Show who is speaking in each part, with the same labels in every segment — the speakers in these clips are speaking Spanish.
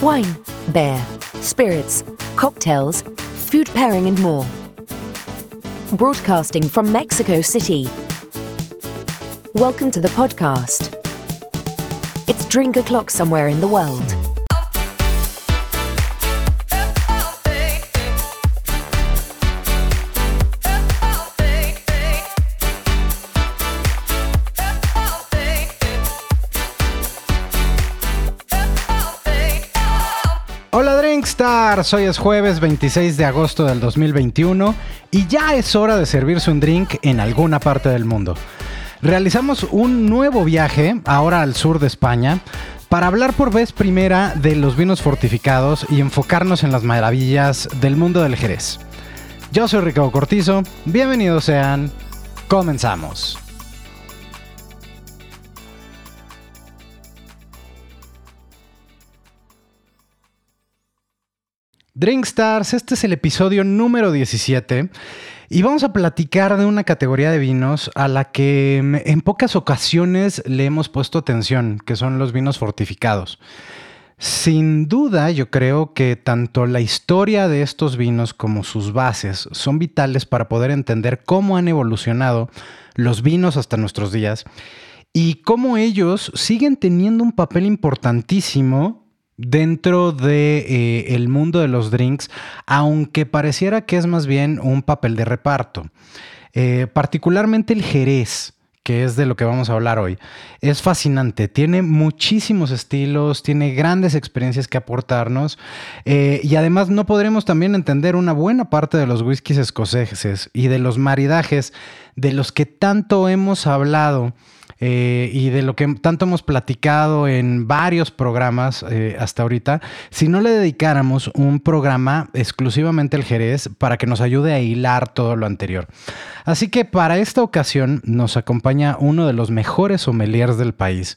Speaker 1: Wine, beer, spirits, cocktails, food pairing, and more. Broadcasting from Mexico City. Welcome to the podcast. It's drink o'clock somewhere in the world.
Speaker 2: Drinkstar, hoy es jueves 26 de agosto del 2021 y ya es hora de servirse un drink en alguna parte del mundo. Realizamos un nuevo viaje, ahora al sur de España, para hablar por vez primera de los vinos fortificados y enfocarnos en las maravillas del mundo del Jerez. Yo soy Ricardo Cortizo, bienvenidos sean, comenzamos. Drinkstars, este es el episodio número 17 y vamos a platicar de una categoría de vinos a la que en pocas ocasiones le hemos puesto atención, que son los vinos fortificados. Sin duda, yo creo que tanto la historia de estos vinos como sus bases son vitales para poder entender cómo han evolucionado los vinos hasta nuestros días y cómo ellos siguen teniendo un papel importantísimo dentro de eh, el mundo de los drinks, aunque pareciera que es más bien un papel de reparto. Eh, particularmente el Jerez, que es de lo que vamos a hablar hoy, es fascinante. Tiene muchísimos estilos, tiene grandes experiencias que aportarnos eh, y además no podremos también entender una buena parte de los whiskies escoceses y de los maridajes de los que tanto hemos hablado eh, y de lo que tanto hemos platicado en varios programas eh, hasta ahorita, si no le dedicáramos un programa exclusivamente al Jerez para que nos ayude a hilar todo lo anterior. Así que para esta ocasión nos acompaña uno de los mejores sommeliers del país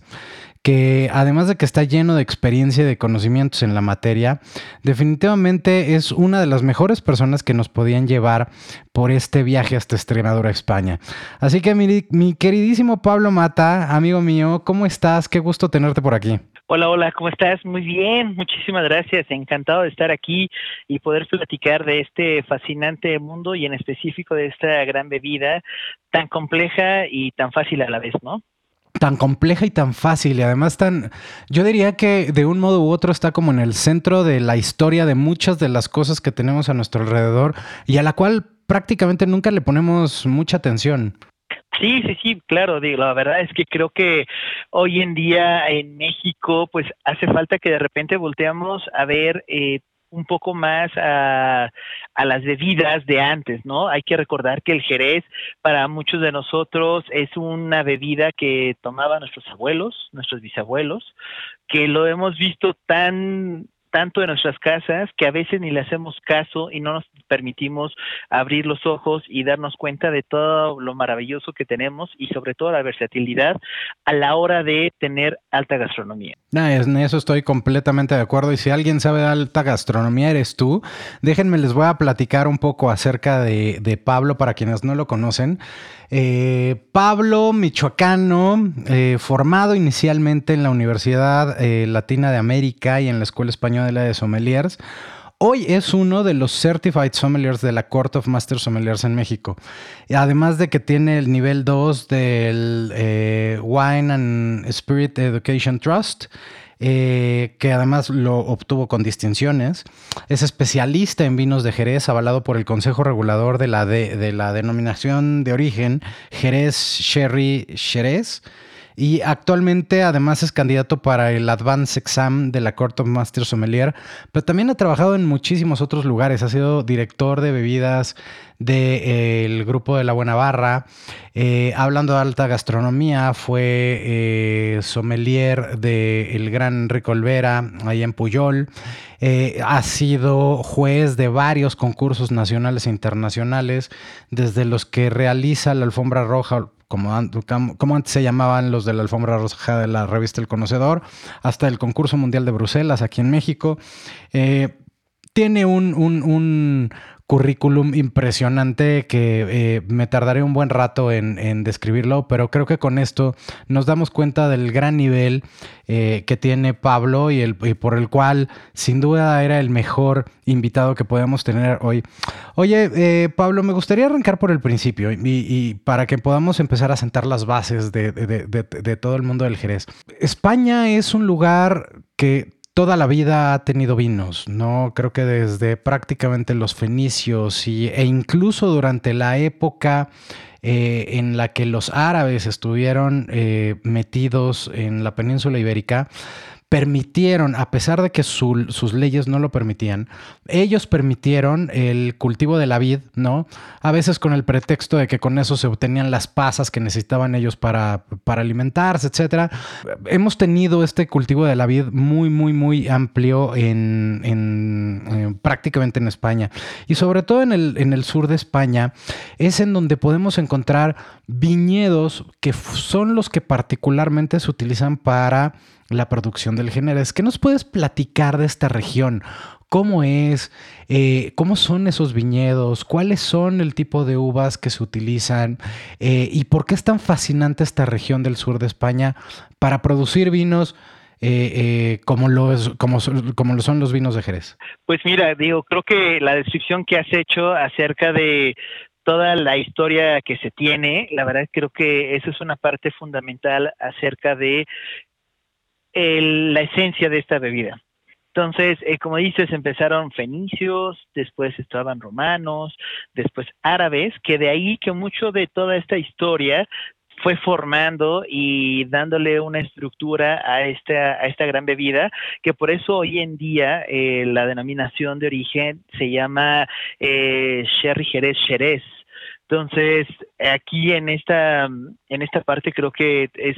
Speaker 2: que además de que está lleno de experiencia y de conocimientos en la materia, definitivamente es una de las mejores personas que nos podían llevar por este viaje hasta Extremadura, España. Así que mi, mi queridísimo Pablo Mata, amigo mío, ¿cómo estás? Qué gusto tenerte por aquí.
Speaker 3: Hola, hola, ¿cómo estás? Muy bien, muchísimas gracias. Encantado de estar aquí y poder platicar de este fascinante mundo y en específico de esta gran bebida tan compleja y tan fácil a la vez, ¿no?
Speaker 2: Tan compleja y tan fácil y además tan, yo diría que de un modo u otro está como en el centro de la historia de muchas de las cosas que tenemos a nuestro alrededor y a la cual prácticamente nunca le ponemos mucha atención.
Speaker 3: Sí, sí, sí, claro, digo, la verdad es que creo que hoy en día en México pues hace falta que de repente volteamos a ver eh, un poco más a, las bebidas de antes, ¿no? Hay que recordar que el jerez para muchos de nosotros es una bebida que tomaban nuestros abuelos, nuestros bisabuelos, que lo hemos visto tan tanto en nuestras casas que a veces ni le hacemos caso y no nos permitimos abrir los ojos y darnos cuenta de todo lo maravilloso que tenemos y sobre todo la versatilidad a la hora de tener alta gastronomía.
Speaker 2: en eso estoy completamente de acuerdo y si alguien sabe de alta gastronomía eres tú. Déjenme les voy a platicar un poco acerca de, de Pablo para quienes no lo conocen. Eh, Pablo, michoacano, eh, formado inicialmente en la Universidad eh, Latina de América y en la Escuela Española de Sommeliers. Hoy es uno de los Certified Sommeliers de la Court of Master Sommeliers en México. Además de que tiene el nivel 2 del Wine and Spirit Education Trust eh, que además lo obtuvo con distinciones. Es especialista en vinos de Jerez, avalado por el Consejo Regulador de la, de, la denominación de origen Jerez Sherry Jerez. Y actualmente además es candidato para el Advanced Exam de la Court of Master Sommelier, pero también ha trabajado en muchísimos otros lugares. Ha sido director de bebidas del eh, grupo de La Buena Barra. Eh, hablando de alta gastronomía, fue eh, sommelier de El Gran Enrique Olvera, ahí en Puyol. ha sido juez de varios concursos nacionales e internacionales, desde los que realiza la alfombra roja como, antes se llamaban los de la alfombra roja de la revista El Conocedor, hasta el concurso mundial de Bruselas aquí en México. Eh, tiene un, currículum impresionante que eh, me tardaré un buen rato en, describirlo, pero creo que con esto nos damos cuenta del gran nivel eh, que tiene Pablo y, el, por el cual sin duda era el mejor invitado que podemos tener hoy. Oye, eh, Pablo, me gustaría arrancar por el principio y, para que podamos empezar a sentar las bases de, de todo el mundo del Jerez. España es un lugar que toda la vida ha tenido vinos, ¿no? Creo que desde prácticamente los fenicios y, e incluso durante la época eh, en la que los árabes estuvieron eh, metidos en la península ibérica, permitieron, a pesar de que sus leyes no lo permitían, ellos permitieron el cultivo de la vid, ¿no? A veces con el pretexto de que con eso se obtenían las pasas que necesitaban ellos para, para alimentarse, etc. Hemos tenido este cultivo de la vid muy, muy, muy amplio en, en, prácticamente en España. Y sobre todo en el, en el sur de España es en donde podemos encontrar viñedos que son los que particularmente se utilizan para la producción del Géneres. ¿Qué nos puedes platicar de esta región? ¿Cómo es? Eh, ¿Cómo son esos viñedos? ¿Cuáles son el tipo de uvas que se utilizan? Eh, ¿Y por qué es tan fascinante esta región del sur de España para producir vinos? Eh, como, lo como, como lo son los vinos de Jerez?
Speaker 3: Pues mira, digo, creo que la descripción que has hecho acerca de toda la historia que se tiene, la verdad creo que esa es una parte fundamental acerca de la esencia de esta bebida. Entonces, eh, como dices, empezaron fenicios, después estaban romanos, después árabes, que de ahí que mucho de toda esta historia fue formando y dándole una estructura a esta, a esta gran bebida, que por eso hoy en día eh, la denominación de origen se llama eh, Sherry Jerez Jerez. Entonces, aquí en esta, en esta parte creo que es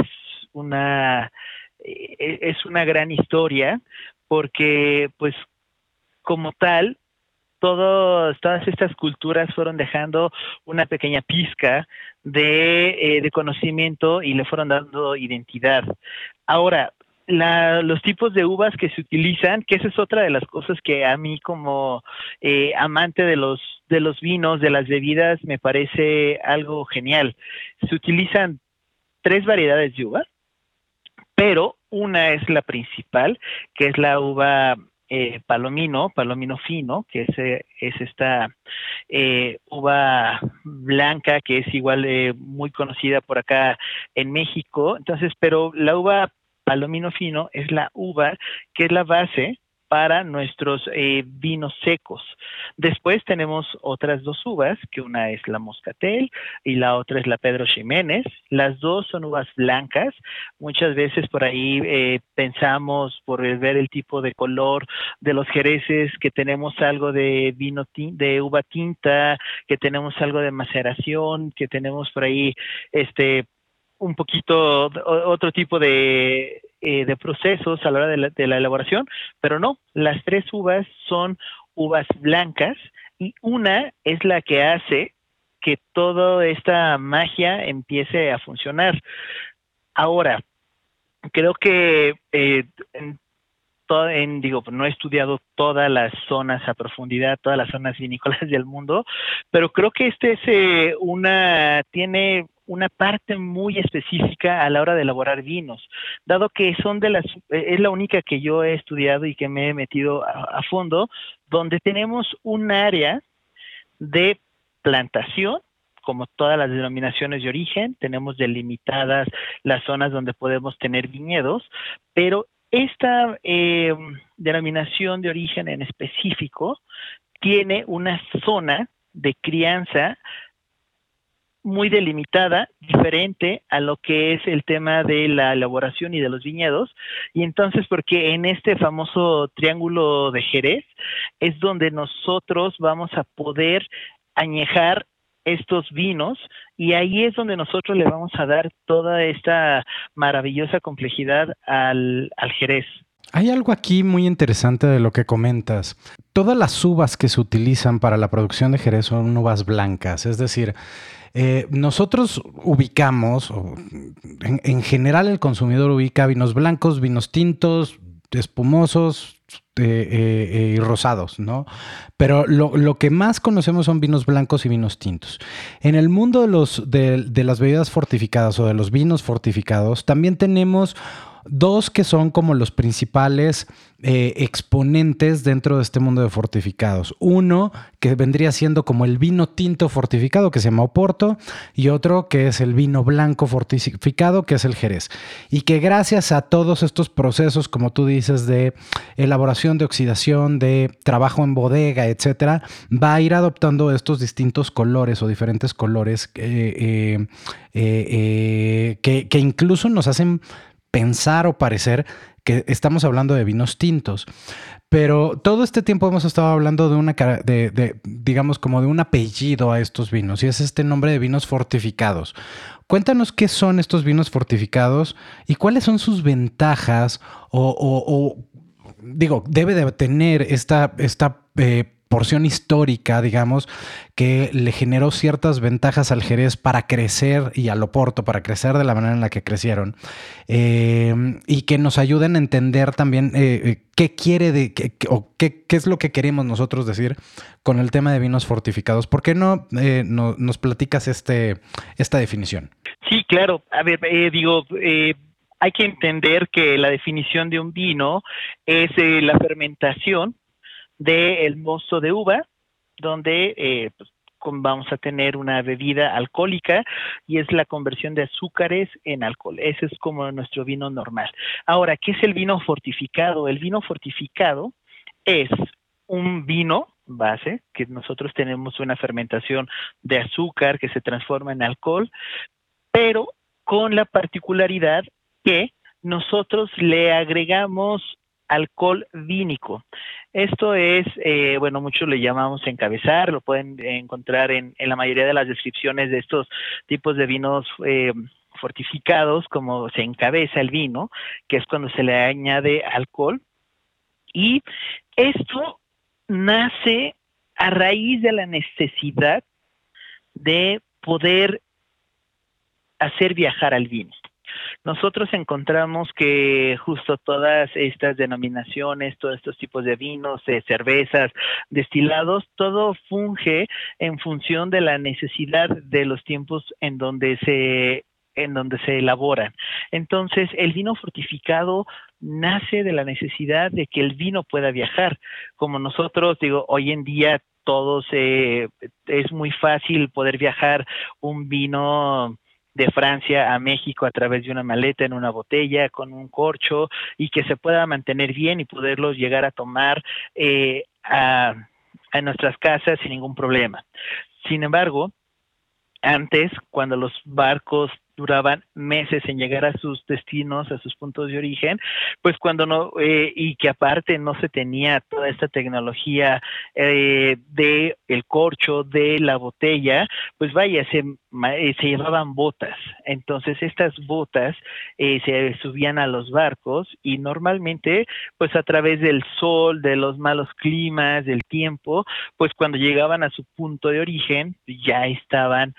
Speaker 3: una es una gran historia porque pues como tal todas estas culturas fueron dejando una pequeña pizca de, eh, conocimiento y le fueron dando identidad. Ahora, los tipos de uvas que se utilizan, que esa es otra de las cosas que a mí como eh, amante de los de los vinos, de las bebidas, me parece algo genial. Se utilizan tres variedades de uvas pero una es la principal, que es la uva eh, palomino, palomino fino, que es, eh, es esta eh, uva blanca que es igual muy conocida por acá en México. Entonces, pero la uva palomino fino es la uva que es la base para nuestros eh, vinos secos. Después tenemos otras dos uvas, que una es la Moscatel y la otra es la Pedro Ximénez. Las dos son uvas blancas. Muchas veces por ahí eh, pensamos, por ver el tipo de color de los jereces, que tenemos algo de vino de uva tinta, que tenemos algo de maceración, que tenemos por ahí este un poquito otro tipo de, eh, de procesos a la hora de la, de la elaboración, pero no, las tres uvas son uvas blancas y una es la que hace que toda esta magia empiece a funcionar. Ahora, creo que eh, en, en, digo, no he estudiado todas las zonas a profundidad, todas las zonas vinícolas del mundo, pero creo que este es eh, una, tiene una parte muy específica a la hora de elaborar vinos, dado que son de las, eh, es la única que yo he estudiado y que me he metido a, fondo, donde tenemos un área de plantación como todas las denominaciones de origen, tenemos delimitadas las zonas donde podemos tener viñedos, pero esta eh, denominación de origen en específico tiene una zona de crianza muy delimitada, diferente a lo que es el tema de la elaboración y de los viñedos. Y entonces, porque en este famoso triángulo de Jerez es donde nosotros vamos a poder añejar estos vinos y ahí es donde nosotros le vamos a dar toda esta maravillosa complejidad al, al Jerez.
Speaker 2: Hay algo aquí muy interesante de lo que comentas. Todas las uvas que se utilizan para la producción de Jerez son uvas blancas, es decir, eh, nosotros ubicamos, en, general el consumidor ubica vinos blancos, vinos tintos, espumosos y rosados, ¿no? Pero lo, que más conocemos son vinos blancos y vinos tintos. En el mundo de, los, de las bebidas fortificadas o de los vinos fortificados, también tenemos Dos que son como los principales eh, exponentes dentro de este mundo de fortificados. Uno que vendría siendo como el vino tinto fortificado que se llama Oporto y otro que es el vino blanco fortificado que es el Jerez. Y que gracias a todos estos procesos, como tú dices, de elaboración, de oxidación, de trabajo en bodega, etcétera, va a ir adoptando estos distintos colores o diferentes colores eh, eh, que, que incluso nos hacen pensar o parecer que estamos hablando de vinos tintos. Pero todo este tiempo hemos estado hablando de una, de, de, digamos, como de un apellido a estos vinos, y es este nombre de vinos fortificados. Cuéntanos qué son estos vinos fortificados y cuáles son sus ventajas o, digo, debe de tener esta, esta eh, porción histórica, digamos, que le generó ciertas ventajas al Jerez para crecer y al Oporto, para crecer de la manera en la que crecieron, eh, y que nos ayuden a entender también eh, eh, qué quiere de, o qué, qué, es lo que queremos nosotros decir con el tema de vinos fortificados. ¿Por qué no, nos platicas este, esta definición?
Speaker 3: Sí, claro. A ver, digo, hay que entender que la definición de un vino es la fermentación del mosto de uva, donde eh, pues, vamos a tener una bebida alcohólica y es la conversión de azúcares en alcohol. Ese es como nuestro vino normal. Ahora, ¿qué es el vino fortificado? El vino fortificado es un vino base, que nosotros tenemos una fermentación de azúcar que se transforma en alcohol, pero con la particularidad que nosotros le agregamos alcohol vínico. Esto es, eh, bueno, muchos le llamamos encabezar, lo pueden encontrar en, la mayoría de las descripciones de estos tipos de vinos eh, fortificados, como se encabeza el vino, que es cuando se le añade alcohol. Y esto nace a raíz de la necesidad de poder hacer viajar al vino. Nosotros encontramos que justo todas estas denominaciones, todos estos tipos de vinos, de cervezas, destilados, todo funge en función de la necesidad de los tiempos en donde se en donde se elaboran. Entonces, el vino fortificado nace de la necesidad de que el vino pueda viajar. Como nosotros, digo, hoy en día todos eh, es muy fácil poder viajar un vino de Francia a México a través de una maleta en una botella con un corcho y que se pueda mantener bien y poderlos llegar a tomar eh, a, a nuestras casas sin ningún problema. Sin embargo, antes, cuando los barcos duraban meses en llegar a sus destinos, a sus puntos de origen, pues cuando no, eh, y que aparte no se tenía toda esta tecnología eh, de el corcho, de la botella, pues vaya, se, eh, llevaban botas. Entonces estas botas eh, se subían a los barcos y normalmente, pues a través del sol, de los malos climas, del tiempo, pues cuando llegaban a su punto de origen, ya estaban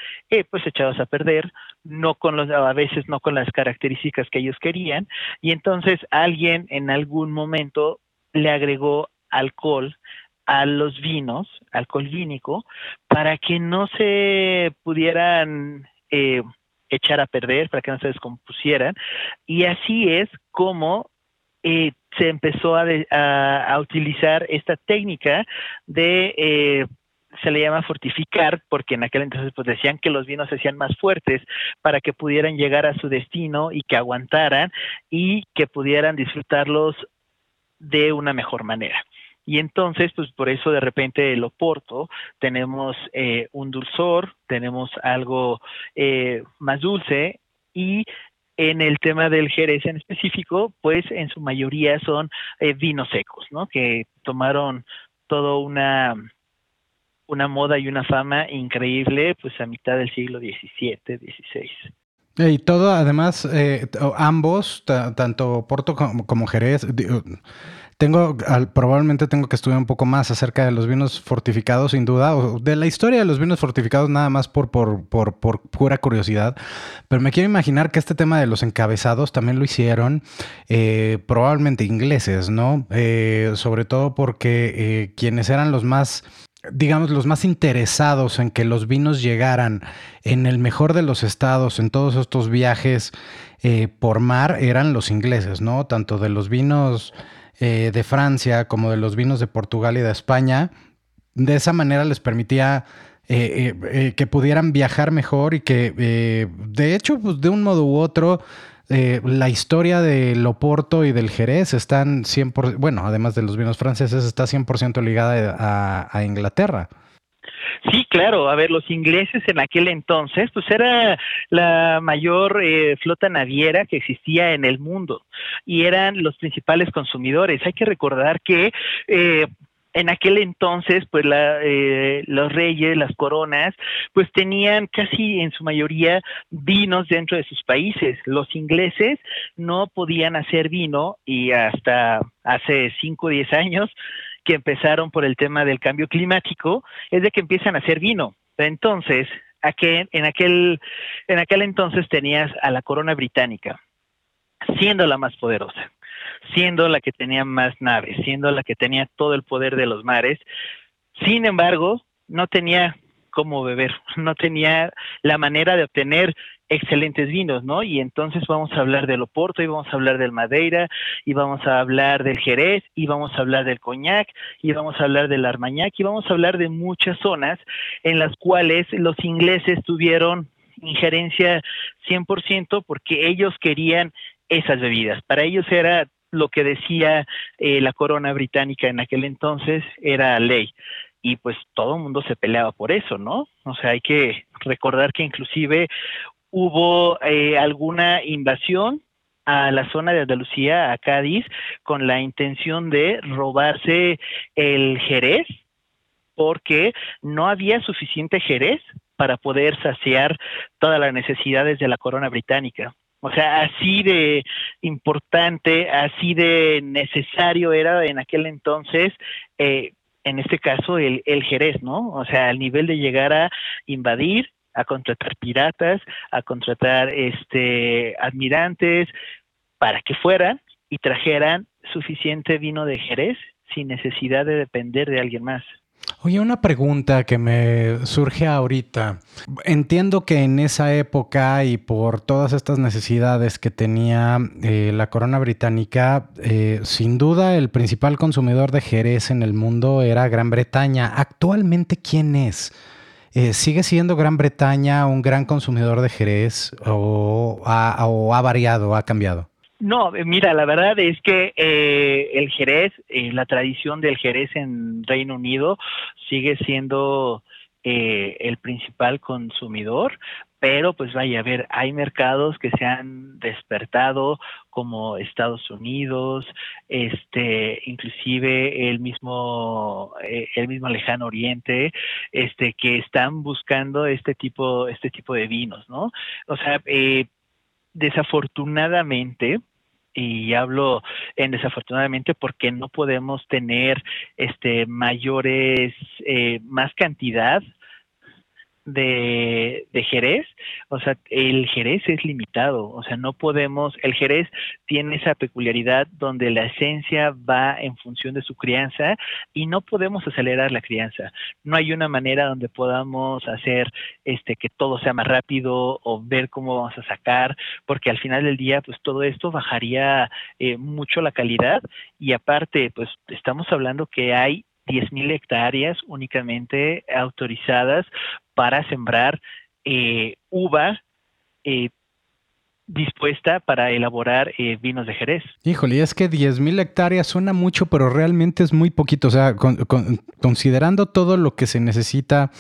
Speaker 3: pues echados a perder no con los, a veces no con las características que ellos querían, y entonces alguien en algún momento le agregó alcohol a los vinos, alcohol vínico, para que no se pudieran eh, echar a perder, para que no se descompusieran, y así es como eh, se empezó a, a, utilizar esta técnica de eh, se le llama fortificar porque en aquel entonces pues decían que los vinos se hacían más fuertes para que pudieran llegar a su destino y que aguantaran y que pudieran disfrutarlos de una mejor manera. Y entonces, pues por eso de repente el Oporto tenemos eh, un dulzor, tenemos algo eh, más dulce y en el tema del Jerez en específico, pues en su mayoría son eh, vinos secos, ¿no? Que tomaron todo una una moda y una fama increíble pues a mitad del siglo XVII, XVI.
Speaker 2: Y todo, además, eh, ambos, tanto Porto como, Jerez, Tengo, probablemente tengo que estudiar un poco más acerca de los vinos fortificados, sin duda, o de la historia de los vinos fortificados, nada más por, por, por, pura curiosidad. Pero me quiero imaginar que este tema de los encabezados también lo hicieron eh, probablemente ingleses, ¿no? Eh, sobre todo porque quienes eran los más digamos, los más interesados en que los vinos llegaran en el mejor de los estados, en todos estos viajes por mar, eran los ingleses, ¿no? Tanto de los vinos eh, de Francia como de los vinos de Portugal y de España. De esa manera les permitía eh, eh, que pudieran viajar mejor y que, de hecho, pues, de un modo u otro, la historia del Oporto y del Jerez están 100%, bueno, además de los vinos franceses, está 100% ligada a Inglaterra.
Speaker 3: Sí, claro. A ver, los ingleses en aquel entonces, pues era la mayor eh, flota naviera que existía en el mundo y eran los principales consumidores. Hay que recordar que eh, en aquel entonces, pues la, eh, los reyes, las coronas, pues tenían casi en su mayoría vinos dentro de sus países. Los ingleses no podían hacer vino y hasta hace 5 o 10 años que empezaron por el tema del cambio climático, es de que empiezan a hacer vino. Entonces, en, aquel, en aquel entonces tenías a la corona británica, siendo la más poderosa, siendo la que tenía más naves, siendo la que tenía todo el poder de los mares. Sin embargo, no tenía cómo beber, no tenía la manera de obtener excelentes vinos, ¿no? Y entonces vamos a hablar del Oporto y vamos a hablar del Madeira y vamos a hablar del Jerez y vamos a hablar del Coñac y vamos a hablar del Armagnac y vamos a hablar de muchas zonas en las cuales los ingleses tuvieron injerencia 100% porque ellos querían esas bebidas. Para ellos era lo que decía eh, la corona británica en aquel entonces, era ley y pues todo el mundo se peleaba por eso, ¿no? O sea, hay que recordar que inclusive hubo eh, alguna invasión a la zona de Andalucía, a Cádiz, con la intención de robarse el Jerez, porque no había suficiente Jerez para poder saciar todas las necesidades de la corona británica. O sea, así de importante, así de necesario era en aquel entonces, eh, en este caso, el, el Jerez, ¿no? O sea, al nivel de llegar a invadir a contratar piratas, a contratar este admirantes para que fueran y trajeran suficiente vino de Jerez sin necesidad de depender de alguien más.
Speaker 2: Oye, una pregunta que me surge ahorita. Entiendo que en esa época y por todas estas necesidades que tenía eh, la corona británica, eh, sin duda el principal consumidor de Jerez en el mundo era Gran Bretaña. Actualmente, ¿quién es? Eh, ¿Sigue siendo Gran Bretaña un gran consumidor de Jerez o ha, variado, ha cambiado?
Speaker 3: No, eh, mira, la verdad es que eh, el Jerez, la tradición del Jerez en Reino Unido sigue siendo el principal consumidor, pero pues vaya a ver, hay mercados que se han despertado como Estados Unidos, este, inclusive el mismo, eh, el mismo lejano Oriente, este, que están buscando este tipo, este tipo de vinos, ¿no? O sea, eh, desafortunadamente, y hablo en desafortunadamente porque no podemos tener este mayores eh, más cantidad de, Jerez, o sea, el Jerez es limitado, o sea, no podemos, el Jerez tiene esa peculiaridad donde la esencia va en función de su crianza y no podemos acelerar la crianza. No hay una manera donde podamos hacer este que todo sea más rápido o ver cómo vamos a sacar, porque al final del día, pues todo esto bajaría eh, mucho la calidad y aparte, pues estamos hablando que hay 10.000 hectáreas únicamente autorizadas para sembrar eh, uva eh, dispuesta para elaborar eh, vinos de Jerez.
Speaker 2: Híjole, es que 10.000 hectáreas suena mucho, pero realmente es muy poquito. O sea, considerando todo lo que se necesita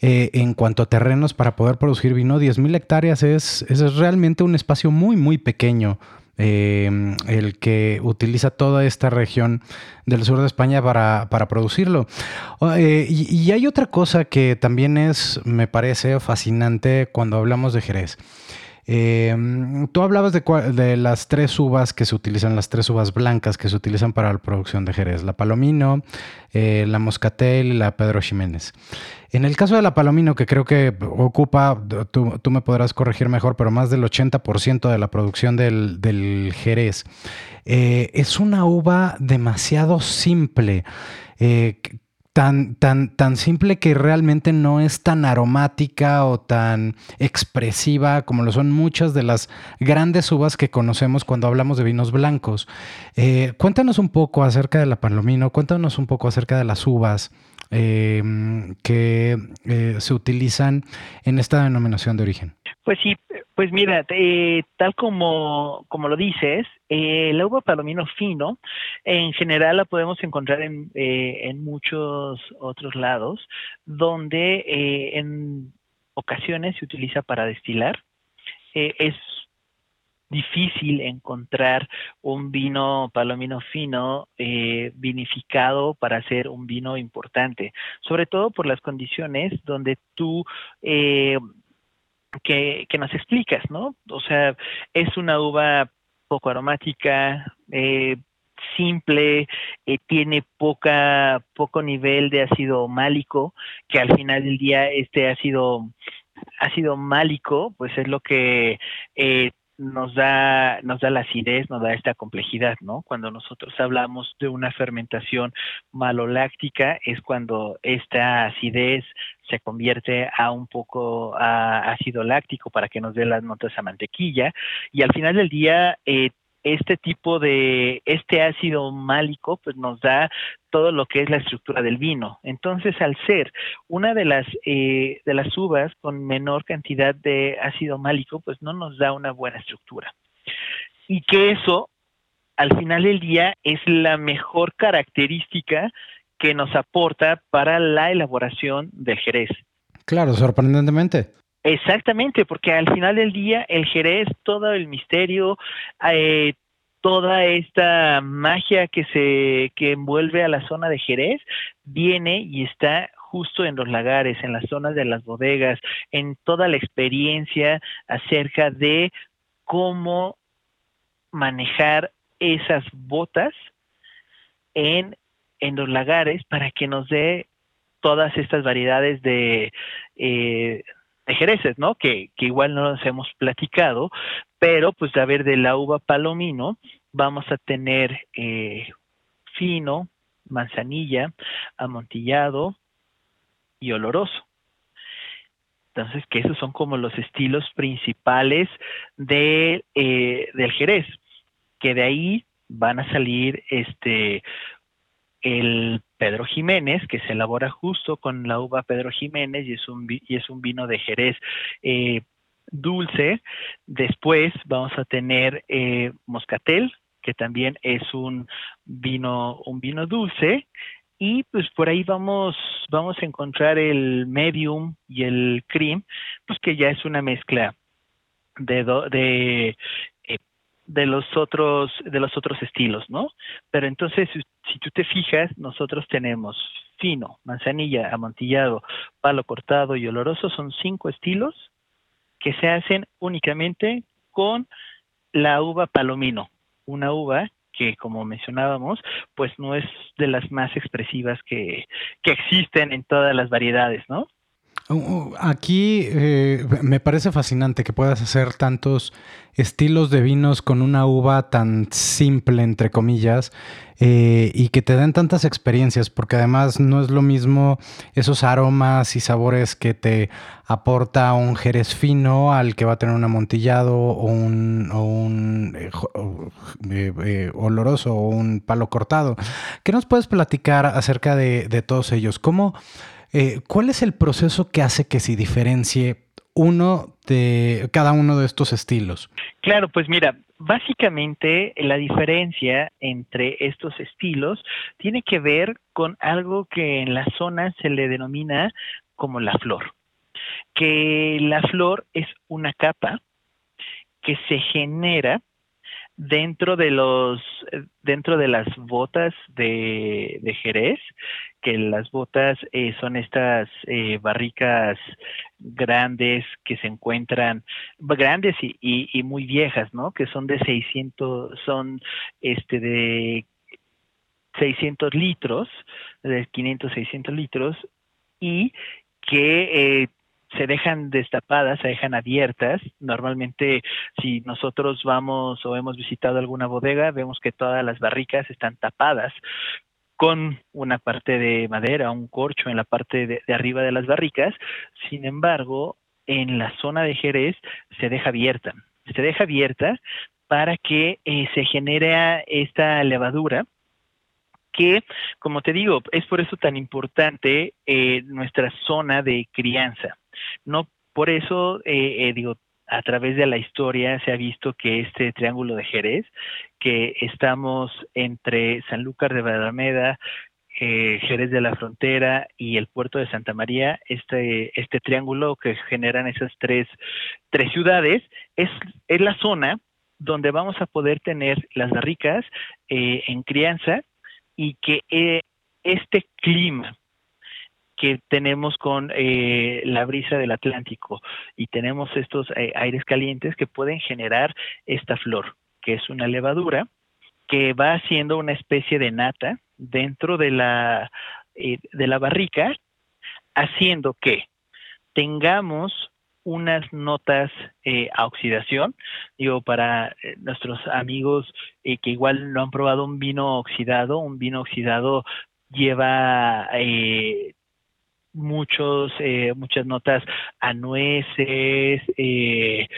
Speaker 2: en cuanto a terrenos para poder producir vino, 10.000 hectáreas es, es realmente un espacio muy, muy pequeño. Em, el que utiliza toda esta región del sur de España para, producirlo. Eh, y, hay otra cosa que también es, me parece fascinante cuando hablamos de Jerez. Em, tú hablabas de, las tres uvas que se utilizan, las tres uvas blancas que se utilizan para la producción de Jerez, la Palomino, eh, la Moscatel y la Pedro Jiménez. En el caso de la Palomino, que creo que ocupa, tú, me podrás corregir mejor, pero más del 80% de la producción del, Jerez, eh, es una uva demasiado simple. Eh, tan, tan, tan simple que realmente no es tan aromática o tan expresiva como lo son muchas de las grandes uvas que conocemos cuando hablamos de vinos blancos. Eh, cuéntanos un poco acerca de la palomino, cuéntanos un poco acerca de las uvas em, que eh, se utilizan en esta denominación de origen.
Speaker 3: Pues sí, pues mira, eh, tal como, como lo dices, eh, uva palomino fino, en general la podemos encontrar en, eh, en muchos otros lados, donde eh, en ocasiones se utiliza para destilar. es difícil encontrar un vino palomino fino vinificado para hacer un vino importante, sobre todo por las condiciones donde tú que, que, nos explicas, ¿no? O sea, es una uva poco aromática, eh, simple, eh, tiene poca, poco nivel de ácido málico, que al final del día este ácido, ácido málico, pues es lo que eh, nos da, nos da la acidez, nos da esta complejidad, ¿no? Cuando nosotros hablamos de una fermentación maloláctica, es cuando esta acidez se convierte a un poco a ácido láctico para que nos dé las notas a mantequilla, y al final del día, eh, este tipo de, este ácido málico, pues nos da todo lo que es la estructura del vino. Entonces, al ser una de las, eh, de las uvas con menor cantidad de ácido málico, pues no nos da una buena estructura. Y que eso, al final del día, es la mejor característica que nos aporta para la elaboración del jerez.
Speaker 2: Claro, sorprendentemente.
Speaker 3: Exactamente, porque al final del día el Jerez, todo el misterio, eh, toda esta magia que se que envuelve a la zona de Jerez viene y está justo en los lagares, en las zonas de las bodegas, en toda la experiencia acerca de cómo manejar esas botas en, en los lagares para que nos dé todas estas variedades de eh, jereces, ¿no? Que, que igual no nos hemos platicado, pero pues a ver de la uva palomino vamos a tener eh, fino, manzanilla, amontillado y oloroso. Entonces, que esos son como los estilos principales de, eh, del jerez, que de ahí van a salir este el Pedro Jiménez, que se elabora justo con la uva Pedro Jiménez y es un, y es un vino de Jerez eh, dulce. Después vamos a tener eh, Moscatel, que también es un vino, un vino dulce. Y pues por ahí vamos, vamos a encontrar el medium y el cream, pues que ya es una mezcla de, de de los otros de los otros estilos, ¿no? Pero entonces si tú te fijas, nosotros tenemos fino, manzanilla, amontillado, palo cortado y oloroso son cinco estilos que se hacen únicamente con la uva palomino, una uva que como mencionábamos, pues no es de las más expresivas que, que existen en todas las variedades, ¿no?
Speaker 2: Uh, uh, aquí eh, me parece fascinante que puedas hacer tantos estilos de vinos con una uva tan simple, entre comillas, eh, y que te den tantas experiencias, porque además no es lo mismo esos aromas y sabores que te aporta un jerez fino al que va a tener un amontillado o un, un eh, oloroso o un palo cortado. ¿Qué nos puedes platicar acerca de, de todos ellos? ¿Cómo... Eh, ¿Cuál es el proceso que hace que se diferencie uno de cada uno de estos estilos?
Speaker 3: Claro, pues mira, básicamente la diferencia entre estos estilos tiene que ver con algo que en la zona se le denomina como la flor, que la flor es una capa que se genera dentro de los dentro de las botas de, de Jerez que las botas eh, son estas eh, barricas grandes que se encuentran grandes y, y, muy viejas, ¿no? Que son de 600, son este de 600 litros, de 500, 600 litros y que eh, se dejan destapadas, se dejan abiertas. Normalmente, si nosotros vamos o hemos visitado alguna bodega, vemos que todas las barricas están tapadas con una parte de madera, un corcho en la parte de, arriba de las barricas. Sin embargo, en la zona de Jerez se deja abierta. Se deja abierta para que eh, se genere esta levadura que, como te digo, es por eso tan importante eh, nuestra zona de crianza. No por eso, eh, eh, digo, a través de la historia se ha visto que este triángulo de Jerez, que estamos entre Sanlúcar de Barrameda, eh, Jerez de la Frontera y el puerto de Santa María, este, este triángulo que generan esas tres, tres ciudades, es, es la zona donde vamos a poder tener las barricas en crianza y que este clima que tenemos con eh, la brisa del Atlántico y tenemos estos eh, aires calientes que pueden generar esta flor, que es una levadura que va haciendo una especie de nata dentro de la, eh, de la barrica, haciendo que tengamos unas notas a oxidación. Digo, para nuestros amigos que igual no han probado un vino oxidado, un vino oxidado lleva eh, muchos, eh, muchas notas a nueces, eh,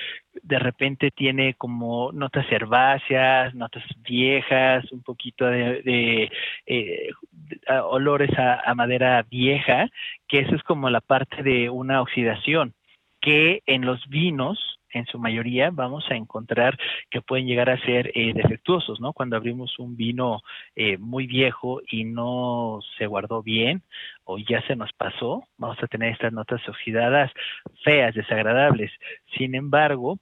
Speaker 3: de repente tiene como notas herbáceas, notas viejas, un poquito de, eh, olores a, madera vieja, que eso es como la parte de una oxidación, que en los vinos en su mayoría vamos a encontrar que pueden llegar a ser eh, defectuosos, ¿no? Cuando abrimos un vino eh, muy viejo y no se guardó bien o ya se nos pasó, vamos a tener estas notas oxidadas feas, desagradables. Sin embargo,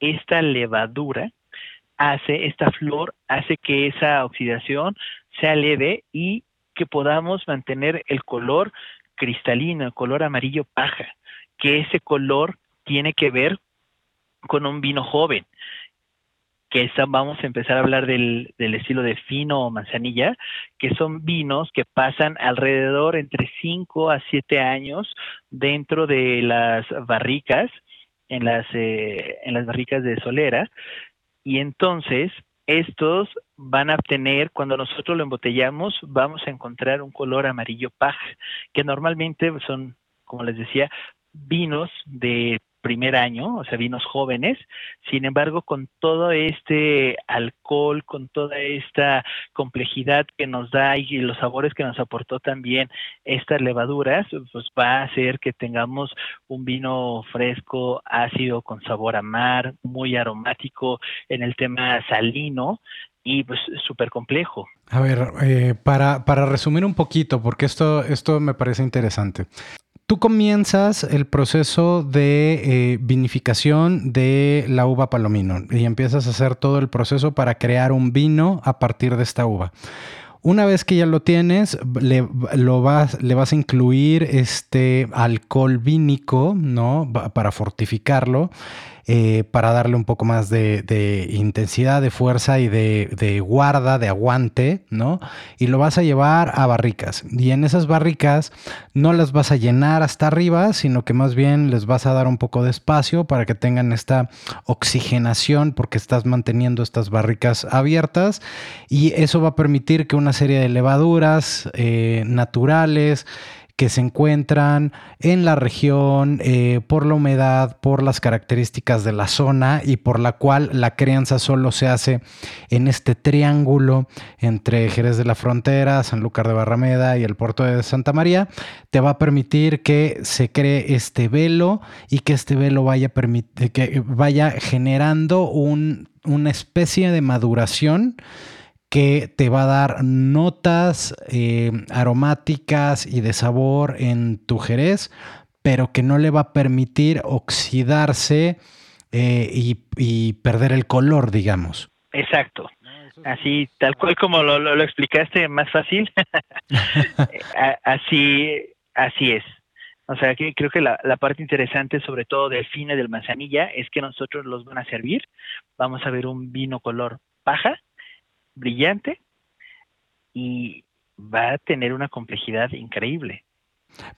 Speaker 3: esta levadura hace, esta flor hace que esa oxidación sea leve y que podamos mantener el color cristalino, el color amarillo paja, que ese color tiene que ver con un vino joven, que vamos a empezar a hablar del, estilo de fino o manzanilla, que son vinos que pasan alrededor entre 5 a 7 años dentro de las barricas, en las, eh, en las barricas de solera, y entonces estos van a obtener, cuando nosotros lo embotellamos, vamos a encontrar un color amarillo paja, que normalmente son, como les decía, vinos de primer año, o sea, vinos jóvenes. Sin embargo, con todo este alcohol, con toda esta complejidad que nos da y los sabores que nos aportó también estas levaduras, pues va a hacer que tengamos un vino fresco, ácido, con sabor a mar, muy aromático en el tema salino y pues súper complejo.
Speaker 2: A ver, eh, para, para resumir un poquito, porque esto, esto me parece interesante. Tú comienzas el proceso de eh, vinificación de la uva palomino y empiezas a hacer todo el proceso para crear un vino a partir de esta uva. Una vez que ya lo tienes, le, vas, le vas a incluir este alcohol vínico, ¿no? Para fortificarlo. Eh, para darle un poco más de, intensidad, de fuerza y de, guarda, de aguante, ¿no? Y lo vas a llevar a barricas. Y en esas barricas no las vas a llenar hasta arriba, sino que más bien les vas a dar un poco de espacio para que tengan esta oxigenación, porque estás manteniendo estas barricas abiertas. Y eso va a permitir que una serie de levaduras eh, naturales, que se encuentran en la región eh, por la humedad, por las características de la zona y por la cual la crianza solo se hace en este triángulo entre Jerez de la Frontera, Sanlúcar de Barrameda y el puerto de Santa María, te va a permitir que se cree este velo y que este velo vaya, que vaya generando una especie de maduración que te va a dar notas eh, aromáticas y de sabor en tu jerez, pero que no le va a permitir oxidarse eh, y, perder el color, digamos.
Speaker 3: Exacto. Así, tal cual como lo, lo, explicaste, más fácil. así, así es. O sea, que creo que la, la, parte interesante, sobre todo del fine del manzanilla, es que nosotros los van a servir. Vamos a ver un vino color paja, brillante, y va a tener una complejidad increíble.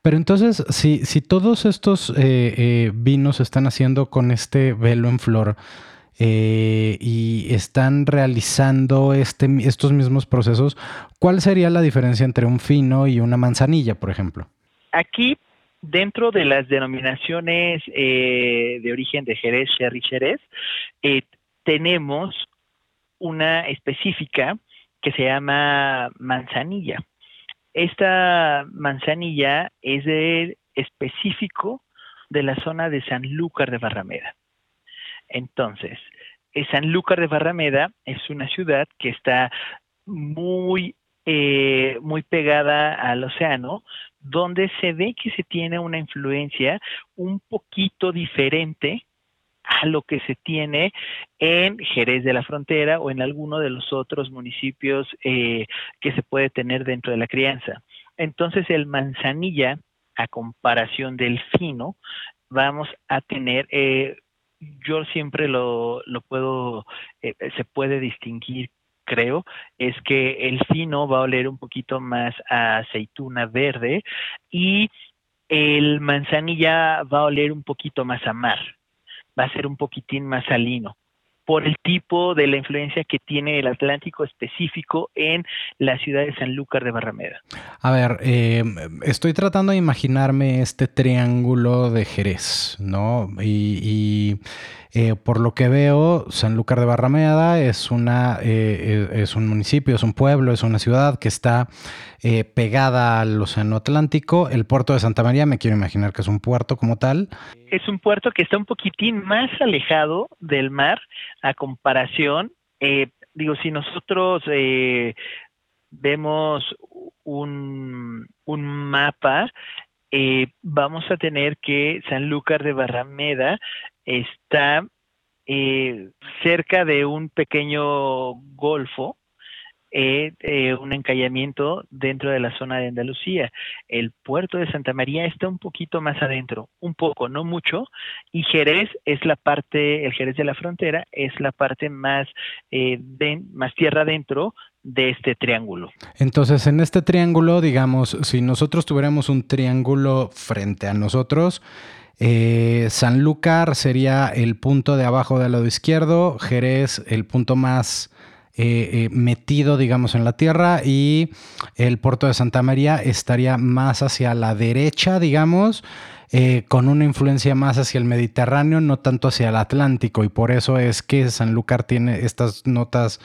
Speaker 2: Pero entonces, si, si todos estos eh, eh, vinos se están haciendo con este velo en flor eh, y están realizando este, estos mismos procesos, ¿cuál sería la diferencia entre un fino y una manzanilla, por ejemplo?
Speaker 3: Aquí, dentro de las denominaciones de origen de Jerez, Sherry Jerez, tenemos una específica que se llama manzanilla. Esta manzanilla es de, específico de la zona de Sanlúcar de Barrameda. Entonces, eh, Sanlúcar de Barrameda es una ciudad que está muy, eh, muy pegada al océano, donde se ve que se tiene una influencia un poquito diferente a lo que se tiene en Jerez de la Frontera o en alguno de los otros municipios eh, que se puede tener dentro de la crianza. Entonces el manzanilla, a comparación del fino, vamos a tener, eh, yo siempre lo, lo puedo, eh, se puede distinguir creo, es que el fino va a oler un poquito más a aceituna verde y el manzanilla va a oler un poquito más a mar va a ser un poquitín más salino por el tipo de la influencia que tiene el Atlántico específico en la ciudad de Sanlúcar de Barrameda.
Speaker 2: A ver, eh, estoy tratando de imaginarme este triángulo de Jerez, ¿no? y eh, por lo que veo, Sanlúcar de Barrameda es, una, eh, eh, es un municipio, es un pueblo, es una ciudad que está pegada al Océano Atlántico. El puerto de Santa María, me quiero imaginar que es un puerto como tal.
Speaker 3: Es un puerto que está un poquitín más alejado del mar a comparación. digo, si nosotros vemos un, un mapa, vamos a tener que Sanlúcar de Barrameda está eh, cerca de un pequeño golfo, eh, eh, un encallamiento dentro de la zona de Andalucía. El puerto de Santa María está un poquito más adentro, un poco, no mucho, y Jerez es la parte, el Jerez de la frontera es la parte más, más tierra adentro de este triángulo.
Speaker 2: Entonces, en este triángulo, digamos, si nosotros tuviéramos un triángulo frente a nosotros, eh, Sanlúcar sería el punto de abajo del lado izquierdo, Jerez el punto más eh, eh, metido, digamos, en la tierra y el puerto de Santa María estaría más hacia la derecha, digamos, con una influencia más hacia el Mediterráneo, no tanto hacia el Atlántico, y por eso es que Sanlúcar tiene estas notas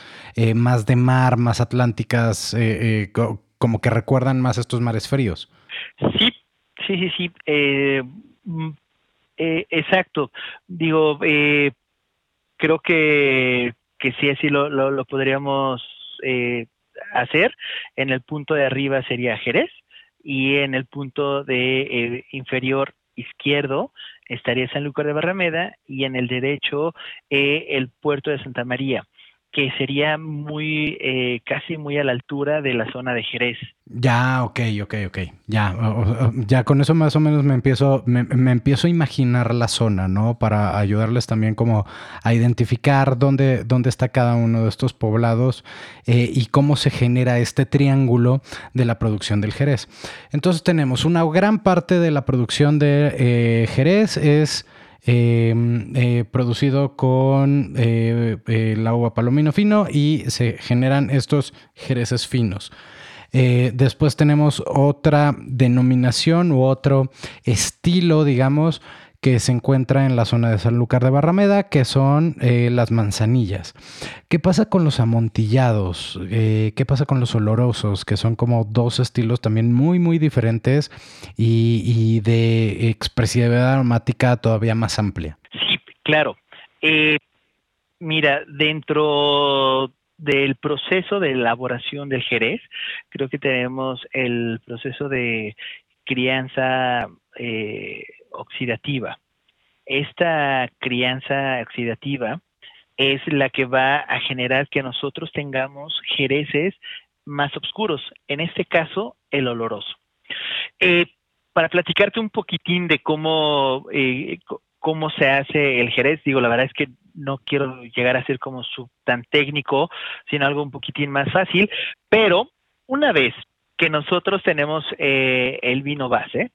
Speaker 2: más de mar, más atlánticas, como que recuerdan más estos mares fríos.
Speaker 3: Sí, sí, sí, sí. Eh, exacto. Digo, eh, creo que, que sí, así lo, lo, podríamos eh, hacer. En el punto de arriba sería Jerez y en el punto de inferior izquierdo estaría San Lucas de Barrameda y en el derecho el puerto de Santa María que sería muy, eh, casi muy a la altura de la zona de Jerez.
Speaker 2: Ya, ok, ok, ok. Ya, ya con eso más o menos me empiezo, me, empiezo a imaginar la zona, ¿no? Para ayudarles también como a identificar dónde, dónde está cada uno de estos poblados eh, y cómo se genera este triángulo de la producción del Jerez. Entonces tenemos una gran parte de la producción de eh, Jerez es producido con eh, el agua palomino fino y se generan estos jereces finos. Eh, después tenemos otra denominación u otro estilo, digamos, que se encuentra en la zona de Sanlúcar de Barrameda, que son eh, las manzanillas. ¿Qué pasa con los amontillados? Eh, ¿Qué pasa con los olorosos? Que son como dos estilos también muy, muy diferentes y, de expresividad aromática todavía más amplia.
Speaker 3: Sí, claro. Eh, mira, dentro del proceso de elaboración del jerez, creo que tenemos el proceso de crianza oxidativa. Esta crianza oxidativa es la que va a generar que nosotros tengamos jereces más oscuros, en este caso el oloroso. Eh, para platicarte un poquitín de cómo, eh, cómo se hace el jerez, digo, la verdad es que no quiero llegar a ser como su, tan técnico, sino algo un poquitín más fácil, pero una vez que nosotros tenemos eh, el vino base,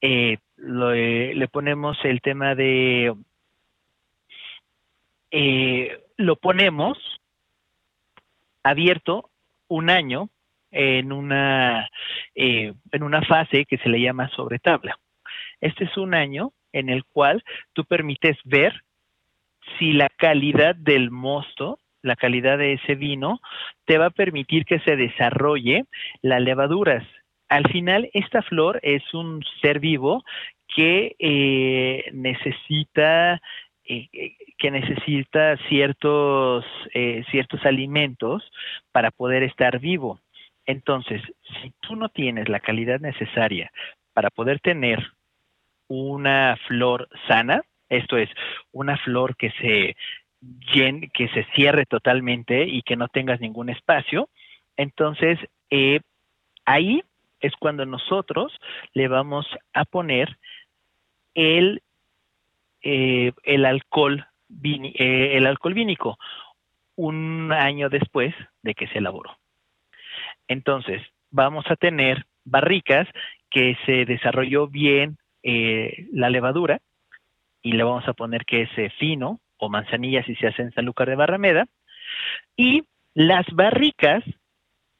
Speaker 3: eh, le ponemos el tema de, lo ponemos abierto un año en una, eh, en una fase que se le llama sobre tabla. Este es un año en el cual tú permites ver si la calidad del mosto, la calidad de ese vino, te va a permitir que se desarrolle las levaduras. Al final, esta flor es un ser vivo que eh, necesita eh, que necesita ciertos, ciertos alimentos para poder estar vivo. Entonces, si tú no tienes la calidad necesaria para poder tener una flor sana, esto es, una flor que se que se cierre totalmente y que no tengas ningún espacio, entonces eh, ahí es cuando nosotros le vamos a poner el, eh, el alcohol eh, el alcohol vínico un año después de que se elaboró. Entonces, vamos a tener barricas que se desarrolló bien eh, la levadura y le vamos a poner que es fino o manzanilla si se hace en Sanlúcar de Barrameda. Y las barricas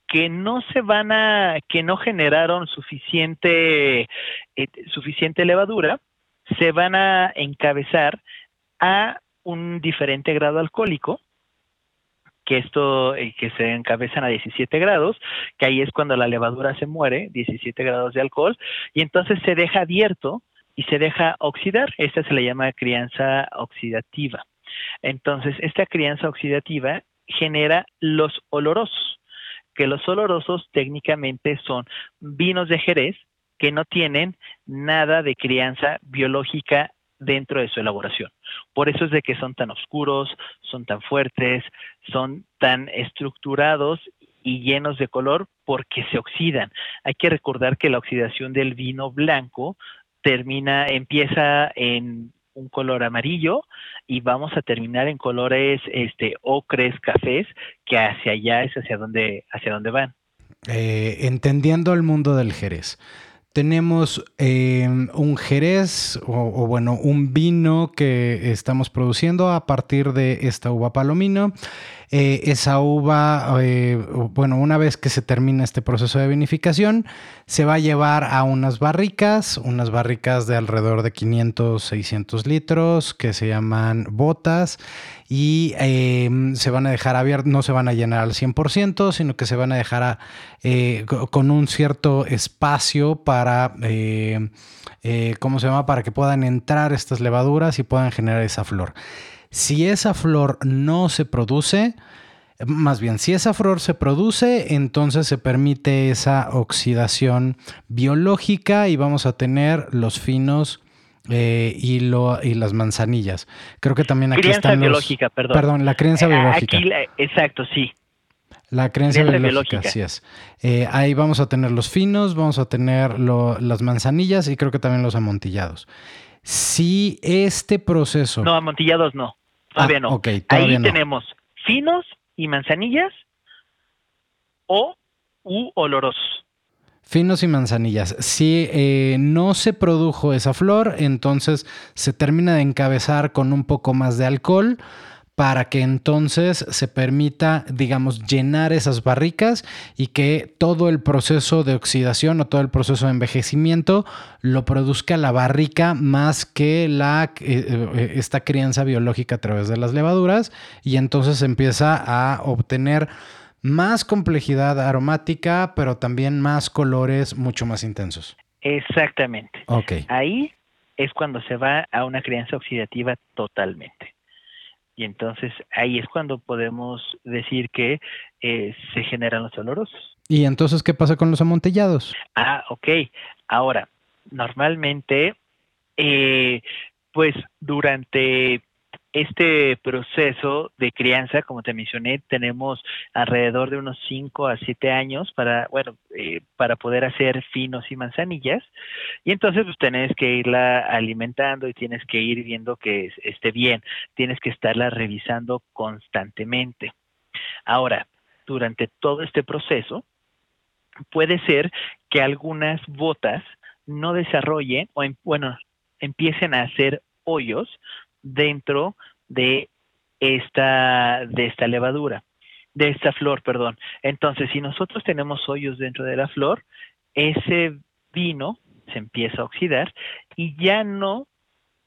Speaker 3: que no se van a, que no generaron suficiente, eh, suficiente levadura, se van a encabezar a un diferente grado alcohólico que esto, eh, que se encabezan a 17 grados, que ahí es cuando la levadura se muere, 17 grados de alcohol, y entonces se deja abierto y se deja oxidar. Esta se le llama crianza oxidativa. Entonces, esta crianza oxidativa genera los olorosos, que los olorosos técnicamente son vinos de Jerez que no tienen nada de crianza biológica dentro de su elaboración. Por eso es de que son tan oscuros, son tan fuertes, son tan estructurados y llenos de color porque se oxidan. Hay que recordar que la oxidación del vino blanco termina, empieza en un color amarillo y vamos a terminar en colores este ocres, cafés, que hacia allá es hacia donde, hacia donde van.
Speaker 2: Eh, entendiendo el mundo del Jerez, tenemos em, un jerez o, bueno, un vino que estamos produciendo a partir de esta uva palomino. Eh, esa uva, eh, bueno, una vez que se termina este proceso de vinificación, se va a llevar a unas barricas, unas barricas de alrededor de 500, 600 litros que se llaman botas y em, se van a dejar abiertas, no se van a llenar al 100%, sino que se van a dejar eh, con un cierto espacio para, ¿cómo se llama? Para que puedan entrar estas levaduras y puedan generar esa flor. Si esa flor no se produce, más bien, si esa flor se produce, entonces se permite esa oxidación biológica y vamos a tener los finos eh, y, lo, y las manzanillas. Creo que también aquí
Speaker 3: crianza
Speaker 2: están
Speaker 3: biológica, perdón.
Speaker 2: Perdón, la crianza
Speaker 3: eh,
Speaker 2: biológica.
Speaker 3: exacto, sí.
Speaker 2: La creencia biológica, así es. Eh, ahí vamos a tener los finos, vamos a tener las manzanillas y creo que también los amontillados. Si este proceso...
Speaker 3: No, amontillados no, todavía ah, no. Ahí tenemos finos y manzanillas o u olorosos.
Speaker 2: Finos y manzanillas. Si eh, no se produjo esa flor, entonces se termina de encabezar con un poco más de alcohol para que entonces se permita, digamos, llenar esas barricas y que todo el proceso de oxidación o todo el proceso de envejecimiento lo produzca la barrica más que la, eh, eh, esta crianza biológica a través de las levaduras y entonces empieza a obtener más complejidad aromática, pero también más colores mucho más intensos.
Speaker 3: Exactamente. Ahí es cuando se va a una crianza oxidativa totalmente. Y entonces ahí es cuando podemos decir que eh, se generan los olorosos.
Speaker 2: ¿Y entonces qué pasa con los amontellados?
Speaker 3: Ah, ok. Ahora, normalmente, eh, pues durante este proceso de crianza, como te mencioné, tenemos alrededor de unos 5 a 7 años para, bueno, eh, para poder hacer finos y manzanillas. Y entonces pues tienes que irla alimentando y tienes que ir viendo que esté bien. Tienes que estarla revisando constantemente. Ahora, durante todo este proceso, puede ser que algunas botas no desarrollen o, em, bueno, empiecen a hacer hoyos dentro de esta, de esta levadura, de esta flor, perdón. Entonces, si nosotros tenemos hoyos dentro de la flor, ese vino se empieza a oxidar y ya no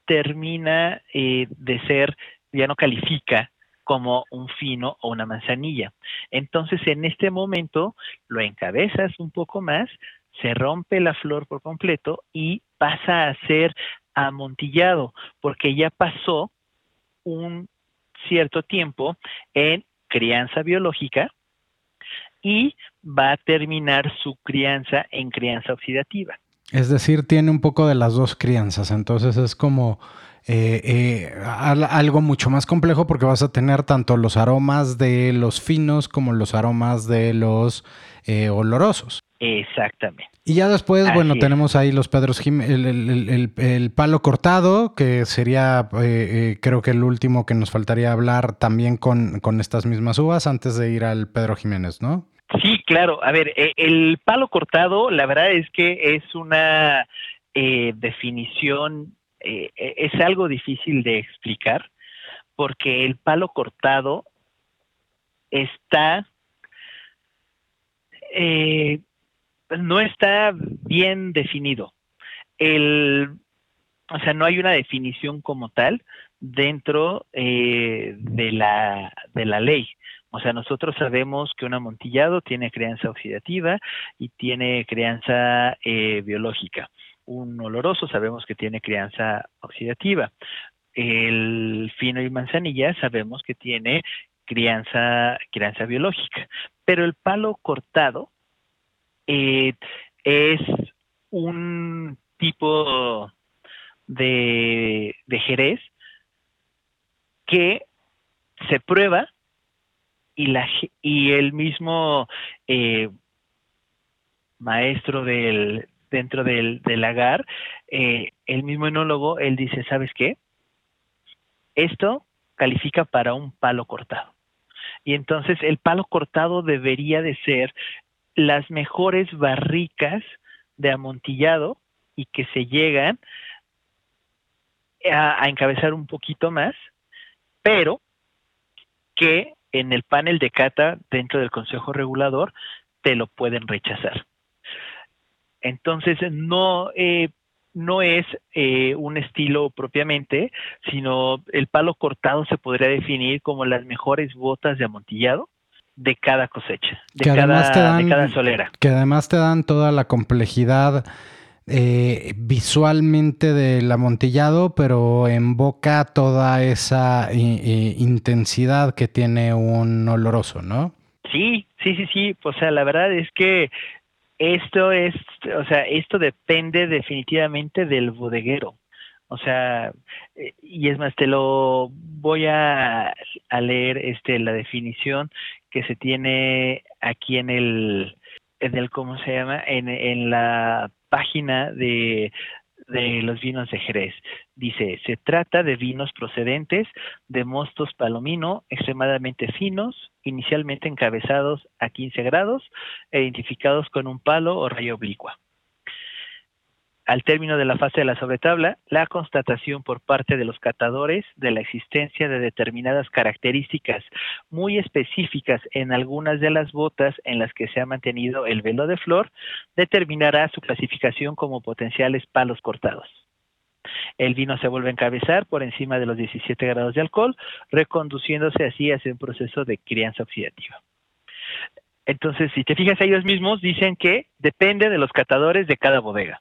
Speaker 3: termina eh, de ser, ya no califica como un fino o una manzanilla. Entonces, en este momento lo encabezas un poco más, se rompe la flor por completo y pasa a ser amontillado, porque ya pasó un cierto tiempo en crianza biológica y va a terminar su crianza en crianza oxidativa.
Speaker 2: Es decir, tiene un poco de las dos crianzas, entonces es como eh, eh, algo mucho más complejo porque vas a tener tanto los aromas de los finos como los aromas de los eh, olorosos.
Speaker 3: Exactamente.
Speaker 2: Y ya después, bueno, tenemos ahí los Pedros el, el, palo cortado, que sería creo que el último que nos faltaría hablar también con, con estas mismas uvas antes de ir al Pedro Jiménez, ¿no?
Speaker 3: Sí, claro. A ver, el palo cortado, la verdad es que es una definición eh, e, es algo difícil de explicar porque el palo cortado está eh, no está bien definido. El, o sea, no hay una definición como tal dentro eh, de, la, de la ley. O sea, nosotros sabemos que un amontillado tiene crianza oxidativa y tiene crianza biológica un oloroso sabemos que tiene crianza oxidativa. El fino y manzanilla sabemos que tiene crianza, crianza biológica. Pero el palo cortado eh, es un tipo de, jerez que se prueba y, la, y el mismo eh, maestro del, dentro del, del lagar, eh, el mismo enólogo, él dice, ¿sabes qué? Esto califica para un palo cortado. Y entonces el palo cortado debería de ser las mejores barricas de amontillado y que se llegan a, encabezar un poquito más, pero que en el panel de cata dentro del Consejo Regulador te lo pueden rechazar. Entonces, no, eh, no es eh, un estilo propiamente, sino el palo cortado se podría definir como las mejores botas de amontillado de cada cosecha, de, cada, de cada solera.
Speaker 2: Que además te dan toda la complejidad eh, visualmente del amontillado, pero en boca toda esa intensidad que tiene un oloroso, ¿no?
Speaker 3: Sí, sí, sí, sí. O sea, la verdad es que esto es, o sea, esto depende definitivamente del bodeguero. O sea, eh, y es más, te lo voy a, leer este la definición que se tiene aquí en el, en el ¿cómo se llama? En, en la página de de los vinos de Jerez. Dice, se trata de vinos procedentes de mostos palomino extremadamente finos, inicialmente encabezados a 15 grados e identificados con un palo o rayo oblicua. Al término de la fase de la sobretabla, la constatación por parte de los catadores de la existencia de determinadas características muy específicas en algunas de las botas en las que se ha mantenido el velo de flor determinará su clasificación como potenciales palos cortados. El vino se vuelve a encabezar por encima de los 17 grados de alcohol, reconduciéndose así hacia un proceso de crianza oxidativa. Entonces, si te fijas, ellos mismos dicen que depende de los catadores de cada bodega.